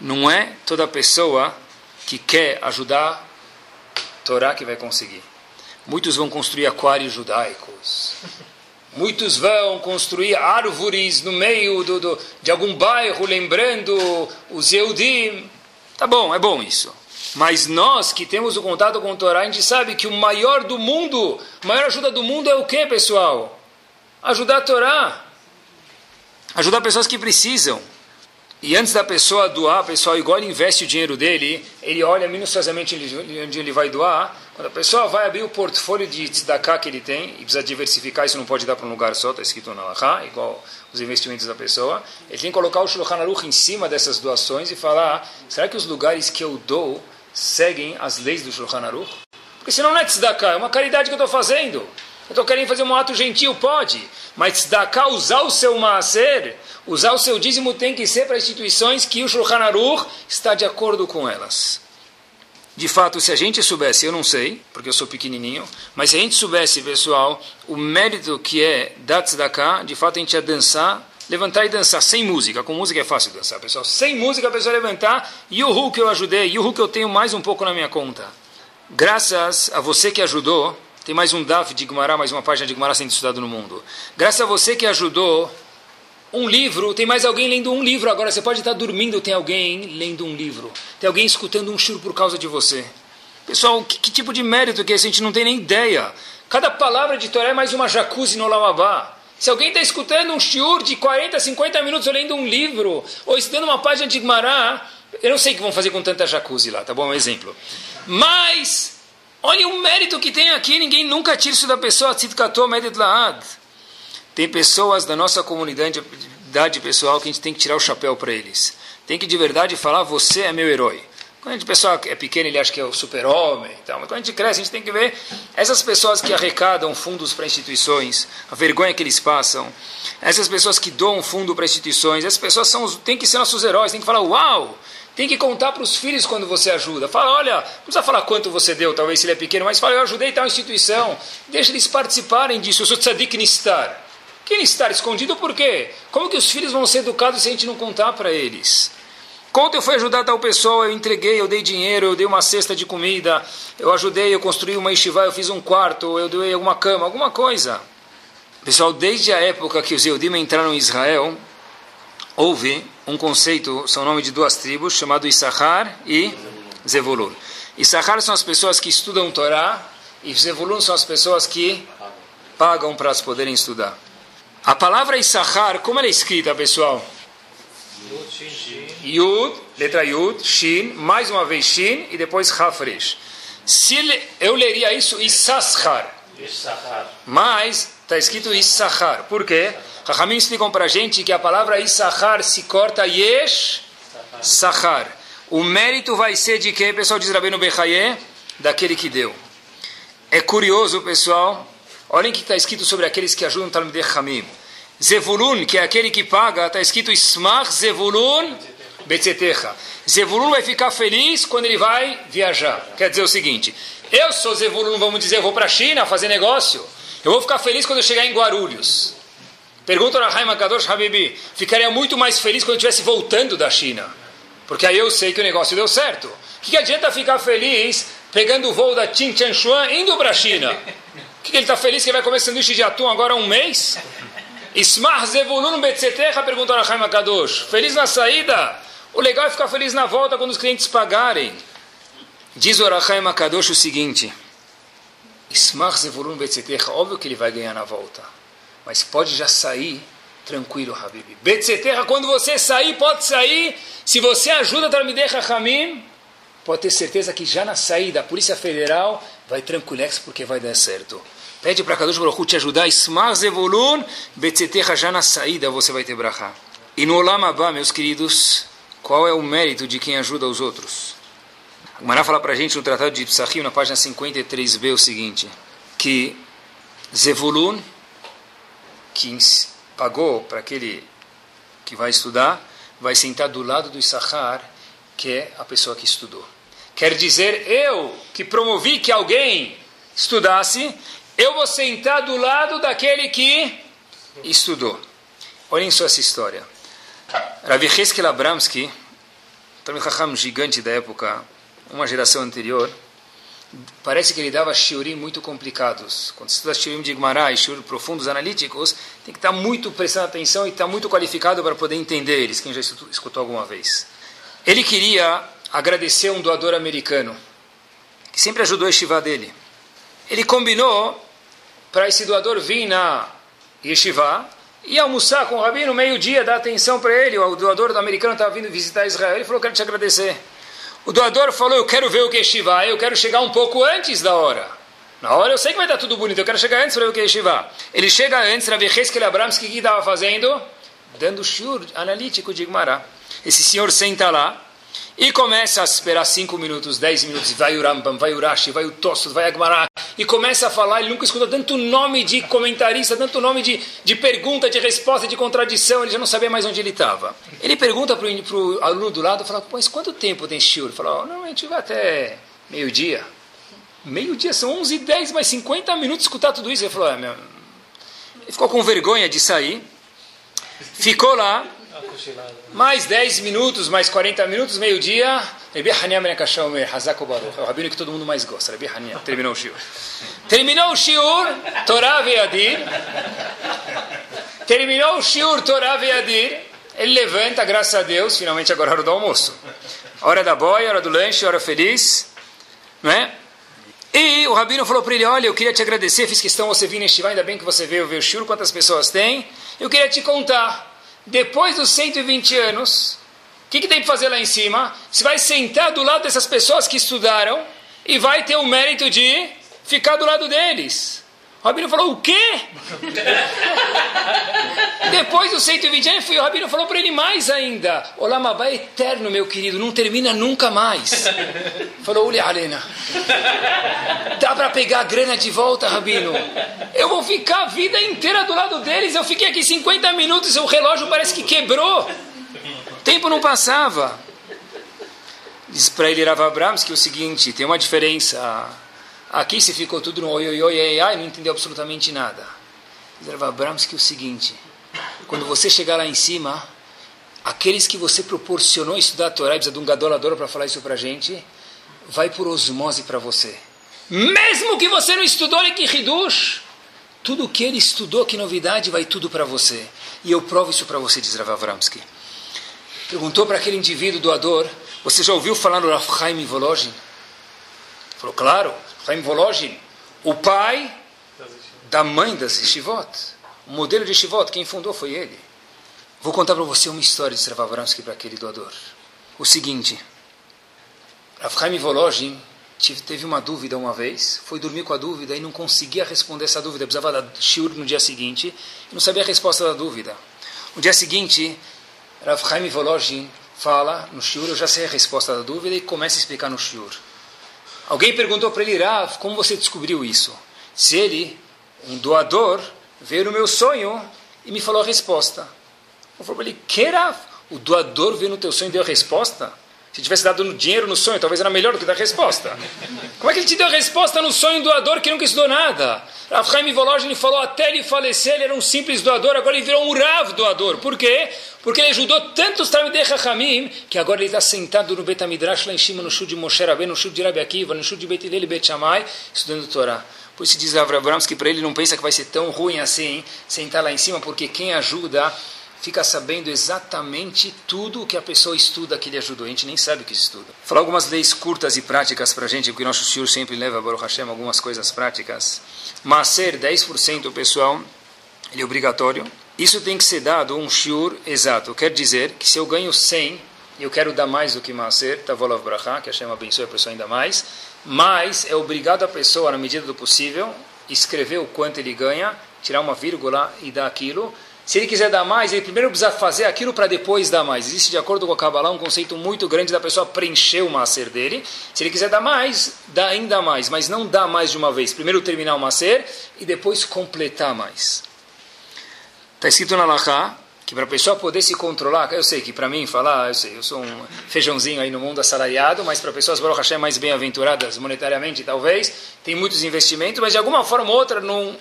Não é toda pessoa que quer ajudar Torá que vai conseguir. Muitos vão construir aquários judaicos. Muitos vão construir árvores no meio do, do, de algum bairro, lembrando os Eudim. Tá bom, é bom isso. Mas nós que temos o contato com o Torá, a gente sabe que o maior do mundo, a maior ajuda do mundo é o que, pessoal? Ajudar a Torá. Ajudar pessoas que precisam. E antes da pessoa doar, pessoal, igual ele investe o dinheiro dele, ele olha minuciosamente onde ele vai doar. Quando a pessoa vai abrir o portfólio de tzedakah que ele tem, e precisa diversificar, isso não pode dar para um lugar só, está escrito na Laha, igual os investimentos da pessoa, ele tem que colocar o Shulchan Aruch em cima dessas doações e falar, será que os lugares que eu dou seguem as leis do Shulchan Aruch? Porque senão não é tzedakah, é uma caridade que eu estou fazendo. Estou querendo fazer um ato gentil, pode. Mas tzedakah, usar o seu maaser Usar o seu dízimo tem que ser para instituições que o Shulchan Aruch está de acordo com elas. De fato, se a gente soubesse, eu não sei, porque eu sou pequenininho, mas se a gente soubesse, pessoal, o mérito que é da tzedakah, de fato a gente ia dançar, levantar e dançar sem música. Com música é fácil dançar, pessoal. Sem música a pessoa levantar, e o que eu ajudei, e o que eu tenho mais um pouco na minha conta. Graças a você que ajudou, tem mais um DAF de Gumará, mais uma página de Gumará sendo estudado no mundo. Graças a você que ajudou, um livro, tem mais alguém lendo um livro agora. Você pode estar dormindo, tem alguém lendo um livro. Tem alguém escutando um choro por causa de você. Pessoal, que, que, tipo de mérito que é esse? A gente não tem nem ideia. Cada palavra de Torá é mais uma jacuzzi no Lamabá. Se alguém está escutando um shiur de 40, 50 minutos lendo um livro, ou estudando uma página de Gmará, eu não sei o que vão fazer com tanta jacuzzi lá, tá bom? Um exemplo. Mas, olha o mérito que tem aqui, ninguém nunca tira isso da pessoa. Tem pessoas da nossa comunidade pessoal que a gente tem que tirar o chapéu para eles. Tem que de verdade falar: você é meu herói. Quando a gente, pessoal é pequeno, ele acha que é o super-homem. Então, mas quando a gente cresce, a gente tem que ver essas pessoas que arrecadam fundos para instituições, a vergonha que eles passam, essas pessoas que doam fundo para instituições, essas pessoas são, têm que ser nossos heróis, tem que falar, uau! Tem que contar para os filhos quando você ajuda. Fala, olha, não precisa falar quanto você deu, talvez se ele é pequeno, mas fala, eu ajudei tal instituição. Deixa eles participarem disso. Eu sou tzadik nistar. Quem estar escondido por quê? Como que os filhos vão ser educados se a gente não contar para eles? Quando eu fui ajudar tal pessoa, eu entreguei, eu dei dinheiro, eu dei uma cesta de comida, eu ajudei, eu construí uma estivá, eu fiz um quarto, eu dei alguma cama, alguma coisa. Pessoal, desde a época que os Eudim entraram em Israel, houve um conceito, são nome de duas tribos, chamado Issachar e Zevulun. Issachar são as pessoas que estudam Torá, e Zevulun são as pessoas que pagam para elas poderem estudar. A palavra Issachar, como ela é escrita, pessoal? Yud, letra Yud, Shin, mais uma vez Shin e depois Hafresh. Se eu leria isso Issachar. Mas está escrito Issachar. Por quê? Rahamim explicam para a gente que a palavra Issachar se corta Yesh Sachar. O mérito vai ser de quem, pessoal, diz Rabbeinu Bechaye? Daquele que deu. É curioso, pessoal, Olhem o que está escrito sobre aqueles que ajudam Talmidei Hamim. Zevulun, que é aquele que paga, está escrito Ismach Zevulun Betzetecha. Zevulun vai ficar feliz quando ele vai viajar. Quer dizer o seguinte: eu sou Zevulun, vamos dizer, eu vou para a China fazer negócio. Eu vou ficar feliz quando eu chegar em Guarulhos. Pergunta a Raima Kadosh Habibi: ficaria muito mais feliz quando eu estivesse voltando da China. Porque aí eu sei que o negócio deu certo. O que, que adianta ficar feliz pegando o voo da Chuan indo para a China? que, que ele está feliz que vai comer sanduíche de atum agora há um mês? Ismar Zevulun Betzetecha, perguntou a Raima Kadosh. Feliz na saída? O legal é ficar feliz na volta quando os clientes pagarem. Diz o Arachaim Kadosh o seguinte: Ismar Zevulun Betzetecha, óbvio que ele vai ganhar na volta, mas pode já sair tranquilo, Habib. Betzetecha, quando você sair, pode sair. Se você ajuda Talmidei Hamim, pode ter certeza que já na saída, a Polícia Federal vai tranquilex porque vai dar certo. Pede para Kadosh Baruch te ajudar. Ismar Zevulun, Betzetecha, já na saída você vai ter brachá. E no Olam meus queridos, qual é o mérito de quem ajuda os outros? A Mará fala para a gente no Tratado de Psachim, na página 53b, o seguinte, que Zevulun, que pagou para aquele que vai estudar, vai sentar do lado do Issachar, que é a pessoa que estudou. Quer dizer, eu que promovi que alguém estudasse, eu vou sentar do lado daquele que estudou. Olhem só essa história. Ravi Heskel também Raham gigante da época, uma geração anterior, parece que ele dava shiurim muito complicados. Quando se estuda shiurim de Igmará e shiurim profundos, analíticos, tem que estar muito prestando atenção e estar muito qualificado para poder entender eles, quem já escutou alguma vez. Ele queria agradecer um doador americano, que sempre ajudou a estiva dele. Ele combinou para esse doador vir na yeshiva e almoçar com o rabino meio-dia, dar atenção para ele. O doador americano estava vindo visitar Israel. Ele falou: Quero te agradecer. O doador falou: Eu quero ver o que yeshiva. Eu quero chegar um pouco antes da hora. Na hora eu sei que vai dar tudo bonito. Eu quero chegar antes para ver o que yeshiva. Ele chega antes, Rabi Heskel Abramski, o que estava fazendo? Dando shiur analítico de Igmará. Esse senhor senta lá e começa a esperar 5 minutos, 10 minutos, vai o Rambam, vai o Rashi, vai o Tosfot, vai a Gemara, e começa a falar, ele nunca escuta tanto nome de comentarista, tanto nome de, de pergunta, de resposta, de contradição, ele já não sabia mais onde ele estava. Ele pergunta para o aluno do lado, fala, mas quanto tempo tem shiur? Ele fala, oh, normalmente vai até Meio-dia. Meio-dia, são 11 e 10, mais 50 minutos escutar tudo isso. Ele falou, é, meu... ele ficou com vergonha de sair. Ficou lá. Mais 10 minutos, mais 40 minutos, meio-dia. Baruch. É o rabino que todo mundo mais gosta. Terminou o shiur. Terminou o shiur, Torah Veadir. Terminou o shiur, Torah Veadir. Ele levanta, graças a Deus, finalmente agora é hora do almoço. Hora da boia, hora do lanche, hora feliz. Não é? E o Rabino falou para ele, olha, eu queria te agradecer, fiz questão você vir neste ainda bem que você veio ver o shur, quantas pessoas tem. Eu queria te contar, depois dos 120 anos, o que, que tem que fazer lá em cima? Você vai sentar do lado dessas pessoas que estudaram e vai ter o mérito de ficar do lado deles. O Rabino falou, o quê? Depois dos 120 anos, o Rabino falou para ele mais ainda. O Lamabá é eterno, meu querido, não termina nunca mais. Falou, olha, Alena, dá para pegar a grana de volta, Rabino? Eu vou ficar a vida inteira do lado deles. Eu fiquei aqui 50 minutos e o relógio parece que quebrou. O tempo não passava. Diz para ele Rav Abramski o seguinte, tem uma diferença Aqui se ficou tudo no oi, oi, oi, ai, não entendeu absolutamente nada. Que é o seguinte, quando você chegar lá em cima, aqueles que você proporcionou estudar a Torá, precisa de um gadolador para falar isso para a gente, vai por osmose para você. Mesmo que você não estudou que Hidush, tudo que ele estudou, que novidade, vai tudo para você. E eu provo isso para você, diz Rav Avramsky. Perguntou para aquele indivíduo doador, você já ouviu falar no Rav Chaim Volozhin? Falou, claro. Chaim Volozhin, o pai da mãe das Yeshivot. O modelo de Yeshivot, quem fundou foi ele. Vou contar para você uma história de Sravavramsky para aquele doador. O seguinte, Rav Chaim Volozhin teve uma dúvida uma vez, foi dormir com a dúvida e não conseguia responder essa dúvida, precisava dar shiur no dia seguinte, e não sabia a resposta da dúvida. No dia seguinte, Rav Chaim Volozhin fala no shiur, eu já sei a resposta da dúvida, e começa a explicar no shiur. Alguém perguntou para ele, Rav, como você descobriu isso? Se ele, um doador, veio no meu sonho e me falou a resposta. Eu falei para ele, que Rav? O doador veio no teu sonho e deu a resposta? Se tivesse dado dinheiro no sonho, talvez era melhor do que dar resposta. Como é que ele te deu a resposta no sonho doador que nunca estudou nada? Rav Volozhin falou, até ele falecer, ele era um simples doador, agora ele virou um Rav doador. Por quê? Porque ele ajudou tantos Talmidei Chachamim, que agora ele está sentado no Betamidrash lá em cima, no Shud de Moshe Rabbeinu, no Shud de Rabi Akiva, no Shud de Bet Hillel e Bet Shammai, estudando Torá. Por isso diz Avram que para ele não pensa que vai ser tão ruim assim, sentar lá em cima, porque quem ajuda fica sabendo exatamente tudo o que a pessoa estuda que ele ajudou. A gente nem sabe o que estuda. Falar algumas leis curtas e práticas para a gente, porque nosso senhor sempre leva, Baruch Hashem, algumas coisas práticas. Maser, 10% pessoal, ele é obrigatório. Isso tem que ser dado um shiur exato. Quer dizer que se eu ganho 100 e eu quero dar mais do que Maser, Tavolav Bracha, que Hashem abençoe a pessoa ainda mais, mas é obrigado a pessoa, na medida do possível, escrever o quanto ele ganha, tirar uma vírgula e dar aquilo, se ele quiser dar mais, ele primeiro precisa fazer aquilo para depois dar mais. Existe, de acordo com a Kabbalah, um conceito muito grande da pessoa preencher o macer dele. Se ele quiser dar mais, dá ainda mais, mas não dá mais de uma vez. Primeiro terminar o macer e depois completar mais. Está escrito na Lachá que para a pessoa poder se controlar, eu sei que para mim falar, eu sei, eu sou um feijãozinho aí no mundo assalariado, mas para pessoas Baruch Hashem mais bem-aventuradas monetariamente, talvez, tem muitos investimentos, mas de alguma forma ou outra, num,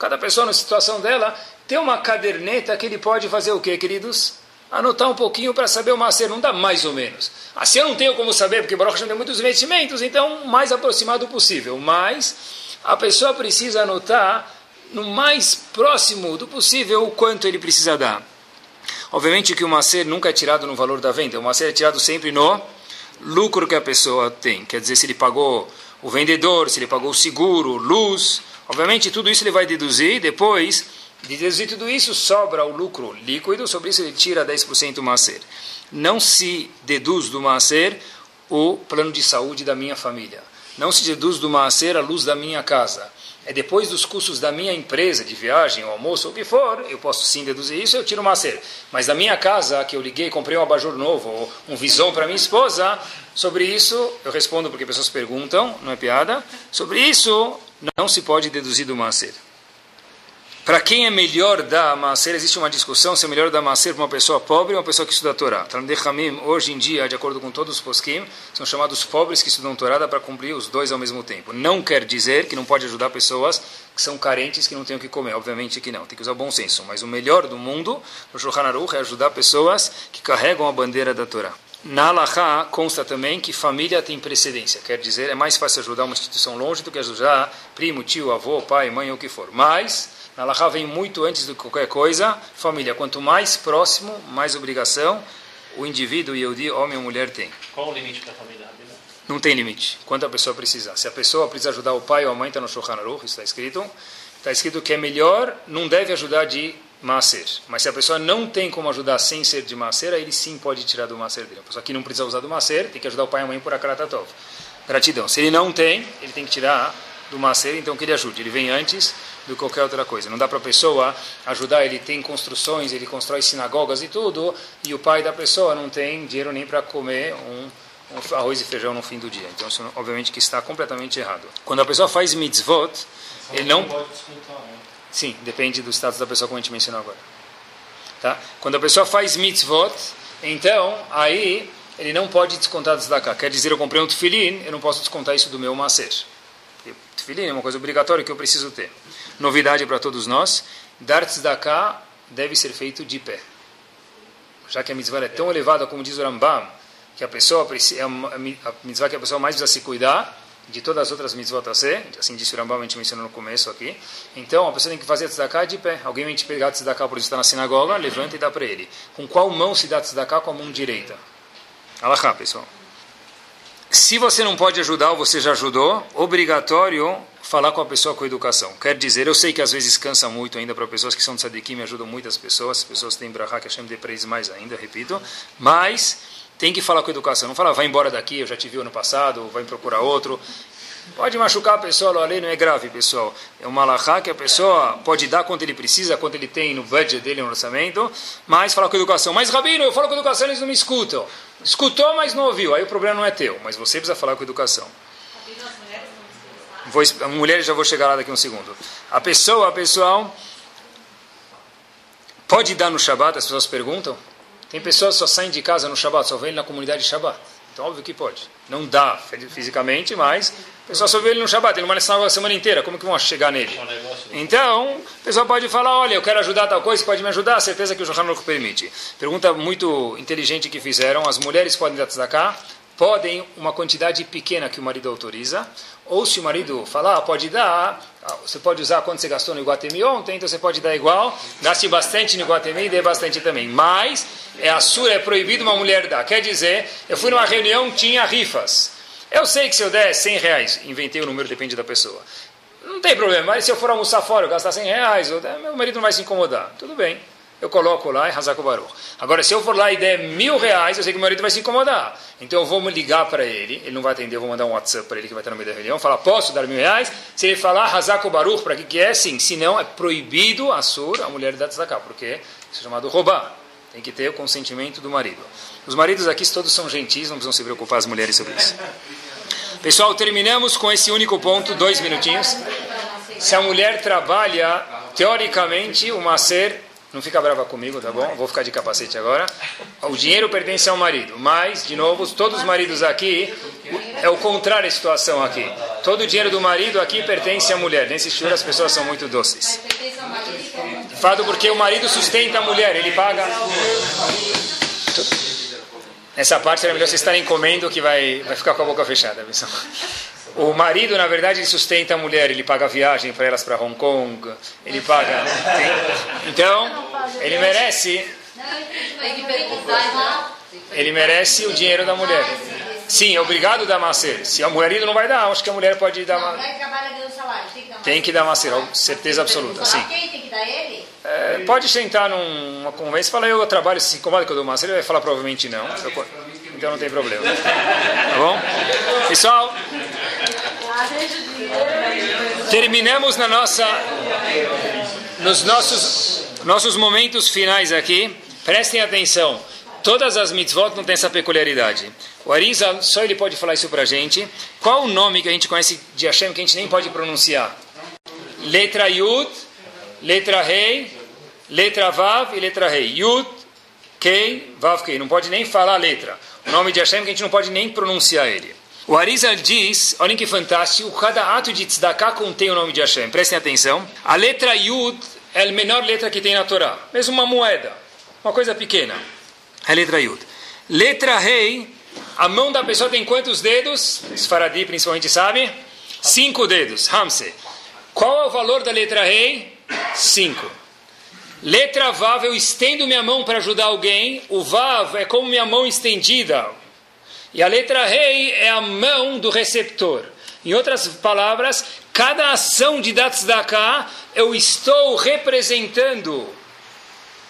cada pessoa na situação dela, tem uma caderneta que ele pode fazer o quê, queridos? Anotar um pouquinho para saber o macer, não dá mais ou menos. Assim eu não tenho como saber, porque Baruch tem muitos investimentos, então mais aproximado possível. Mas a pessoa precisa anotar no mais próximo do possível o quanto ele precisa dar. Obviamente que o macer nunca é tirado no valor da venda, o macer é tirado sempre no lucro que a pessoa tem. Quer dizer, se ele pagou o vendedor, se ele pagou o seguro, luz, obviamente tudo isso ele vai deduzir depois de deduzir tudo isso, sobra o lucro líquido, sobre isso ele tira 10% do macer. Não se deduz do macer o plano de saúde da minha família. Não se deduz do macer a luz da minha casa. É depois dos custos da minha empresa, de viagem, almoço, ou o que for, eu posso sim deduzir isso, eu tiro o macer. Mas da minha casa, que eu liguei, comprei um abajur novo, ou um visão para minha esposa, sobre isso, eu respondo porque pessoas perguntam, não é piada, sobre isso não se pode deduzir do macer. Para quem é melhor dar macer, existe uma discussão se é melhor dar macer para uma pessoa pobre ou uma pessoa que estuda a Torá. Talmudei Hamim, hoje em dia, de acordo com todos os poskim, são chamados pobres que estudam Torá para cumprir os dois ao mesmo tempo. Não quer dizer que não pode ajudar pessoas que são carentes, que não têm o que comer. Obviamente que não, tem que usar bom senso. Mas o melhor do mundo, no Shulchan Aruch, é ajudar pessoas que carregam a bandeira da Torá. Na Alaha consta também que família tem precedência, quer dizer, é mais fácil ajudar uma instituição longe do que ajudar primo, tio, avô, pai, mãe ou o que for. Mas, na Alaha vem muito antes de qualquer coisa, família. Quanto mais próximo, mais obrigação o indivíduo, Yehudi, homem ou mulher, tem. Qual o limite para a família? Não tem limite. Quanto a pessoa precisar. Se a pessoa precisa ajudar o pai ou a mãe, está no Shulchan Aruch, está escrito. Está escrito que é melhor, não deve ajudar de Maser. Mas se a pessoa não tem como ajudar sem ser de Maser, aí ele sim pode tirar do Maser dele. A pessoa que não precisa usar do Maser, tem que ajudar o pai e a mãe por Akaratatov. Gratidão. Se ele não tem, ele tem que tirar do Maser, então que ele ajude. Ele vem antes do que qualquer outra coisa. Não dá para a pessoa ajudar, ele tem construções, ele constrói sinagogas e tudo, e o pai da pessoa não tem dinheiro nem para comer um, um, arroz e feijão no fim do dia. Então, isso obviamente que está completamente errado. Quando a pessoa faz mitzvot, ele não... Sim, depende do status da pessoa, como a gente mencionou agora. Tá? Quando a pessoa faz mitzvot, então, aí, ele não pode descontar do tzedakah. Quer dizer, eu comprei um tefilim, eu não posso descontar isso do meu maser. Tefilim é uma coisa obrigatória que eu preciso ter. Novidade para todos nós, dar tzedakah deve ser feito de pé. Já que a mitzvah é tão elevada, como diz o Rambam, que a pessoa é a mitzvah que a pessoa mais precisa se cuidar, de todas as outras mitzvot a ser, assim disse o Rambam, a gente mencionou no começo aqui. Então, a pessoa tem que fazer tzedakah de pé. Alguém vem te pegar tzedakah por estar na sinagoga, levanta e dá para ele. Com qual mão se dá tzedakah? Com a mão direita. Alahá, pessoal. Se você não pode ajudar ou você já ajudou, obrigatório falar com a pessoa com educação. Quer dizer, eu sei que às vezes cansa muito ainda para pessoas que são de tzadikim, ajudam muitas pessoas, as pessoas têm brahá, que Hashem dê para mais ainda, repito, mas tem que falar com educação. Não fala, vai embora daqui, eu já te vi ano passado, vai procurar outro. Pode machucar a pessoa, a lei não é grave, pessoal. É uma alahá que a pessoa pode dar quanto ele precisa, quanto ele tem no budget dele, no orçamento, mas falar com educação. Mas, Rabino, eu falo com educação, eles não me escutam. Escutou, mas não ouviu. Aí o problema não é teu, mas você precisa falar com educação. Vou, a mulher já vou chegar lá daqui a um segundo. A pessoa, pessoal, pode dar no Shabat? As pessoas perguntam. Tem pessoas que só saem de casa no Shabat, só vêm na comunidade de Shabat. Então, óbvio que pode. Não dá fisicamente, mas a pessoa só vê ele no Shabat, ele não vai a semana inteira, como que vão chegar nele? Então, a pessoa pode falar, olha, eu quero ajudar tal coisa, pode me ajudar? Certeza que o Johan permite. Pergunta muito inteligente que fizeram, as mulheres podem dar tzedakah? Podem uma quantidade pequena que o marido autoriza, ou se o marido falar, ah, pode dar, você pode usar quanto você gastou no Iguatemi ontem, então você pode dar igual, gaste bastante no Iguatemi e dê bastante também. Mas é a sua, é proibido uma mulher dar. Quer dizer, eu fui numa reunião, tinha rifas. Eu sei que se eu der 100 reais, inventei o número, depende da pessoa. Não tem problema, mas se eu for almoçar fora, eu gastar 100 reais, meu marido não vai se incomodar. Tudo bem eu coloco lá e Hazako Baruch. Agora, se eu for lá e der mil reais, eu sei que meu marido vai se incomodar. Então eu vou ligar para ele, ele não vai atender, eu vou mandar um WhatsApp para ele que vai estar no meio da reunião, falar, posso dar mil reais? Se ele falar Hazako Baruch, para que que é? Sim, se não, é proibido a sur, a mulher dar tzedakah, porque isso é chamado roubar. Tem que ter o consentimento do marido. Os maridos aqui todos são gentis, não precisam se preocupar as mulheres sobre isso. Pessoal, terminamos com esse único ponto, dois minutinhos. Se a mulher trabalha, teoricamente, o macer não fica brava comigo, tá bom? Vou ficar de capacete agora. O dinheiro pertence ao marido, mas, de novo, todos os maridos aqui, é o contrário a situação aqui. Todo o dinheiro do marido aqui pertence à mulher. Nesse churro as pessoas são muito doces. Fado porque o marido sustenta a mulher, ele paga. Nessa parte era melhor vocês estarem comendo que vai, vai ficar com a boca fechada, pessoal. O marido, na verdade, ele sustenta a mulher, ele paga a viagem para elas para Hong Kong, ele paga. Então, ele merece. Ele merece o dinheiro da mulher. Sim, é obrigado a dar macer. Se o marido não vai dar, acho que a mulher pode dar. Não, tem que dar macer, certeza absoluta. Sim. Quem tem que dar ele? É, pode sentar numa conversa e falar, eu trabalho, se incomoda que eu dou macer, ele vai falar provavelmente não. Então não tem problema. Tá bom? Pessoal, terminamos na nossa, nos nossos, nossos momentos finais aqui. Prestem atenção. Todas as mitzvot não têm essa peculiaridade. O Arizal, só ele pode falar isso para a gente. Qual o nome que a gente conhece de Hashem que a gente nem pode pronunciar? Letra Yud, letra rei, letra vav e letra rei. Yud, kei, vav, kei. Não pode nem falar a letra. O nome de Hashem que a gente não pode nem pronunciar ele. O Arizal diz, olhem que fantástico, cada ato de tzedakah contém o nome de Hashem. Prestem atenção. A letra Yud é a menor letra que tem na Torá. Mesmo uma moeda, uma coisa pequena. É a letra Yud. Letra Rei, a mão da pessoa tem quantos dedos? Os Faradi principalmente sabem. Cinco dedos. Hamse. Qual é o valor da letra Rei? Cinco. Letra Vav, eu estendo minha mão para ajudar alguém. O Vav é como minha mão estendida. E a letra Rei é a mão do receptor. Em outras palavras, cada ação de Datsdaka eu estou representando,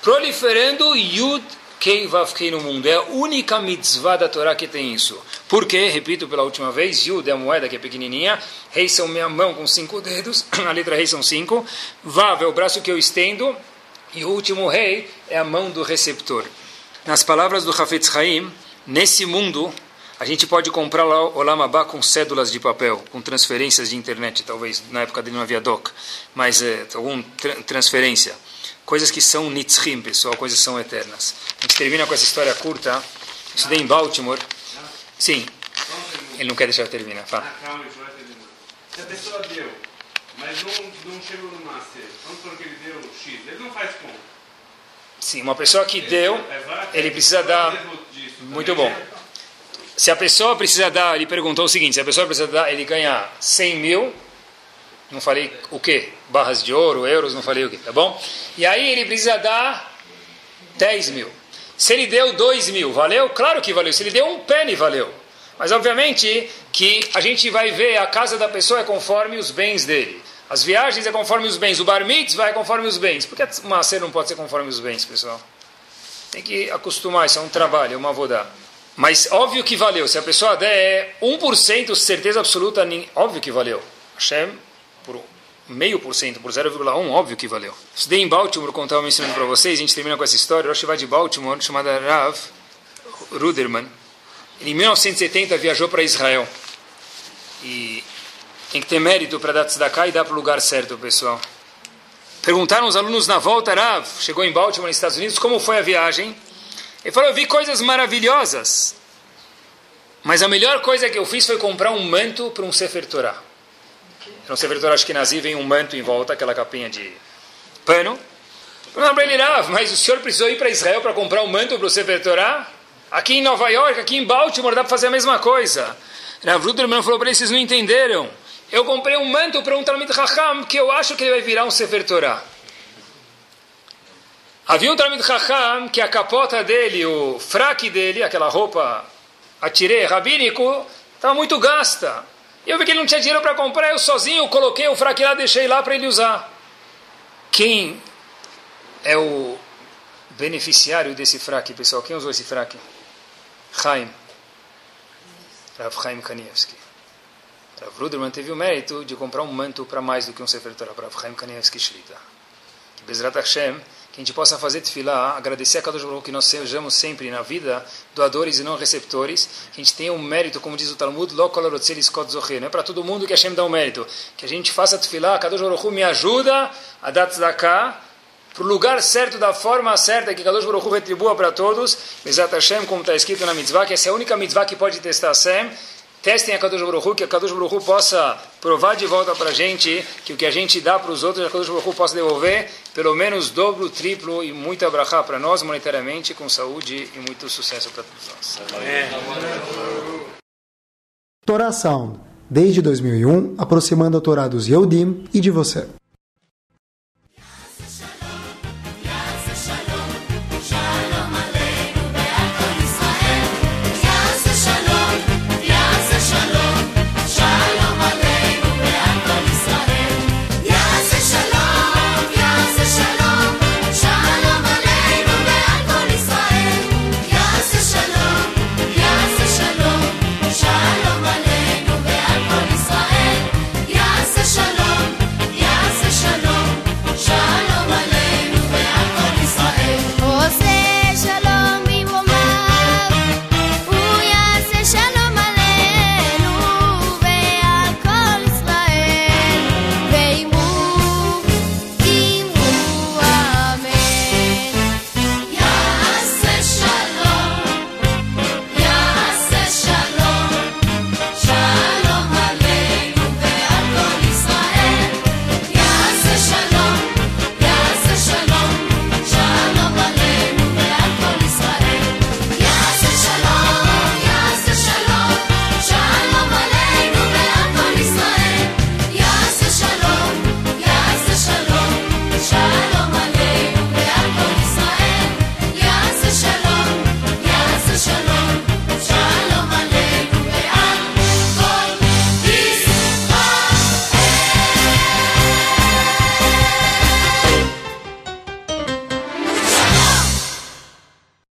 proliferando Yud Kei Vav Kei no mundo. É a única mitzvah da Torá que tem isso. Por quê? Repito pela última vez, Yud é a moeda que é pequenininha, Rei são minha mão com cinco dedos, a letra Rei são cinco, Vav é o braço que eu estendo, e o último Rei é a mão do receptor. Nas palavras do Hafetz Haim, nesse mundo a gente pode comprar lá o Lamabá com cédulas de papel, com transferências de internet, talvez na época dele não havia DOC, mas é, alguma tra transferência. Coisas que são nitzrim, pessoal, coisas que são eternas. A gente termina com essa história curta. Estudei em Baltimore. Sim, ele não quer deixar eu terminar. Fala. Se a pessoa deu, mas não, chegou no master, vamos supor que ele deu X, ele não faz como? Sim, uma pessoa que deu, ele precisa dar. Muito bom. Se a pessoa precisa dar, ele perguntou o seguinte: se a pessoa precisa dar, ele ganha 100 mil, não falei o quê? Barras de ouro, euros, não falei o quê, tá bom? E aí ele precisa dar 10 mil. Se ele deu 2 mil, valeu? Claro que valeu. Se ele deu um penny, valeu. Mas obviamente que a gente vai ver a casa da pessoa é conforme os bens dele. As viagens é conforme os bens. O bar mitzvah é conforme os bens. Por que uma cena não pode ser conforme os bens, pessoal? Tem que acostumar, isso é um trabalho, é uma vodá. Mas óbvio que valeu. Se a pessoa der 1% certeza absoluta, óbvio que valeu. Hashem, por meio por cento, por 0,1, óbvio que valeu. Estudei em Baltimore, como estava mencionando para vocês, a gente termina com essa história. Eu vai de Baltimore, chamada Rav Ruderman. Ele, em 1970 viajou para Israel. E tem que ter mérito para dar tzedakah e dar para o lugar certo, pessoal. Perguntaram os alunos na volta, Rav, chegou em Baltimore, nos Estados Unidos, como foi a viagem? Ele falou: Eu vi coisas maravilhosas. Mas a melhor coisa que eu fiz foi comprar um manto para um Sefer Torah. Era um Sefer Torah Ashkenazi, vem um manto em volta, aquela capinha de pano. Não ele, mas o senhor precisou ir para Israel para comprar um manto para o Sefer Torah? Aqui em Nova York, aqui em Baltimore, dá para fazer a mesma coisa. Rav Ruderman falou para eles, vocês não entenderam. Eu comprei um manto para um Talmud Raham que eu acho que ele vai virar um Sefer Torah. Havia um Talmud Chacham que a capota dele, o fraque dele, aquela roupa atirei rabínico, estava muito gasta. E eu vi que ele não tinha dinheiro para comprar, eu sozinho coloquei o fraque lá, deixei lá para ele usar. Quem é o beneficiário desse fraque, pessoal? Quem usou esse fraque? Chaim. Rav Chaim Kanievski. Rav Ruderman teve o mérito de comprar um manto para mais do que um Sefer Torah para Rav Chaim Kanievski Shlita. Que Bezrat Hashem que a gente possa fazer tefilá, agradecer a Kadosh Baruch que nós sejamos sempre na vida doadores e não receptores, que a gente tenha um mérito, como diz o Talmud, não é para todo mundo que Hashem dá um mérito, que a gente faça tefilá, Kadosh Baruch me ajuda a dar tzedakah para o lugar certo, da forma certa, que Kadosh Baruch retribua para todos, Bezat Hashem, como está escrito na mitzvah, que essa é a única mitzvah que pode testar Hashem, testem a Kadosh Baruch que a Kadosh Baruch possa provar de volta para a gente que o que a gente dá para os outros, a Kadosh Baruch possa devolver pelo menos dobro, triplo e muita brachá para nós monetariamente, com saúde e muito sucesso para todos nós. Torá Sound, desde 2001, aproximando a Torá dos Yehudim e de você.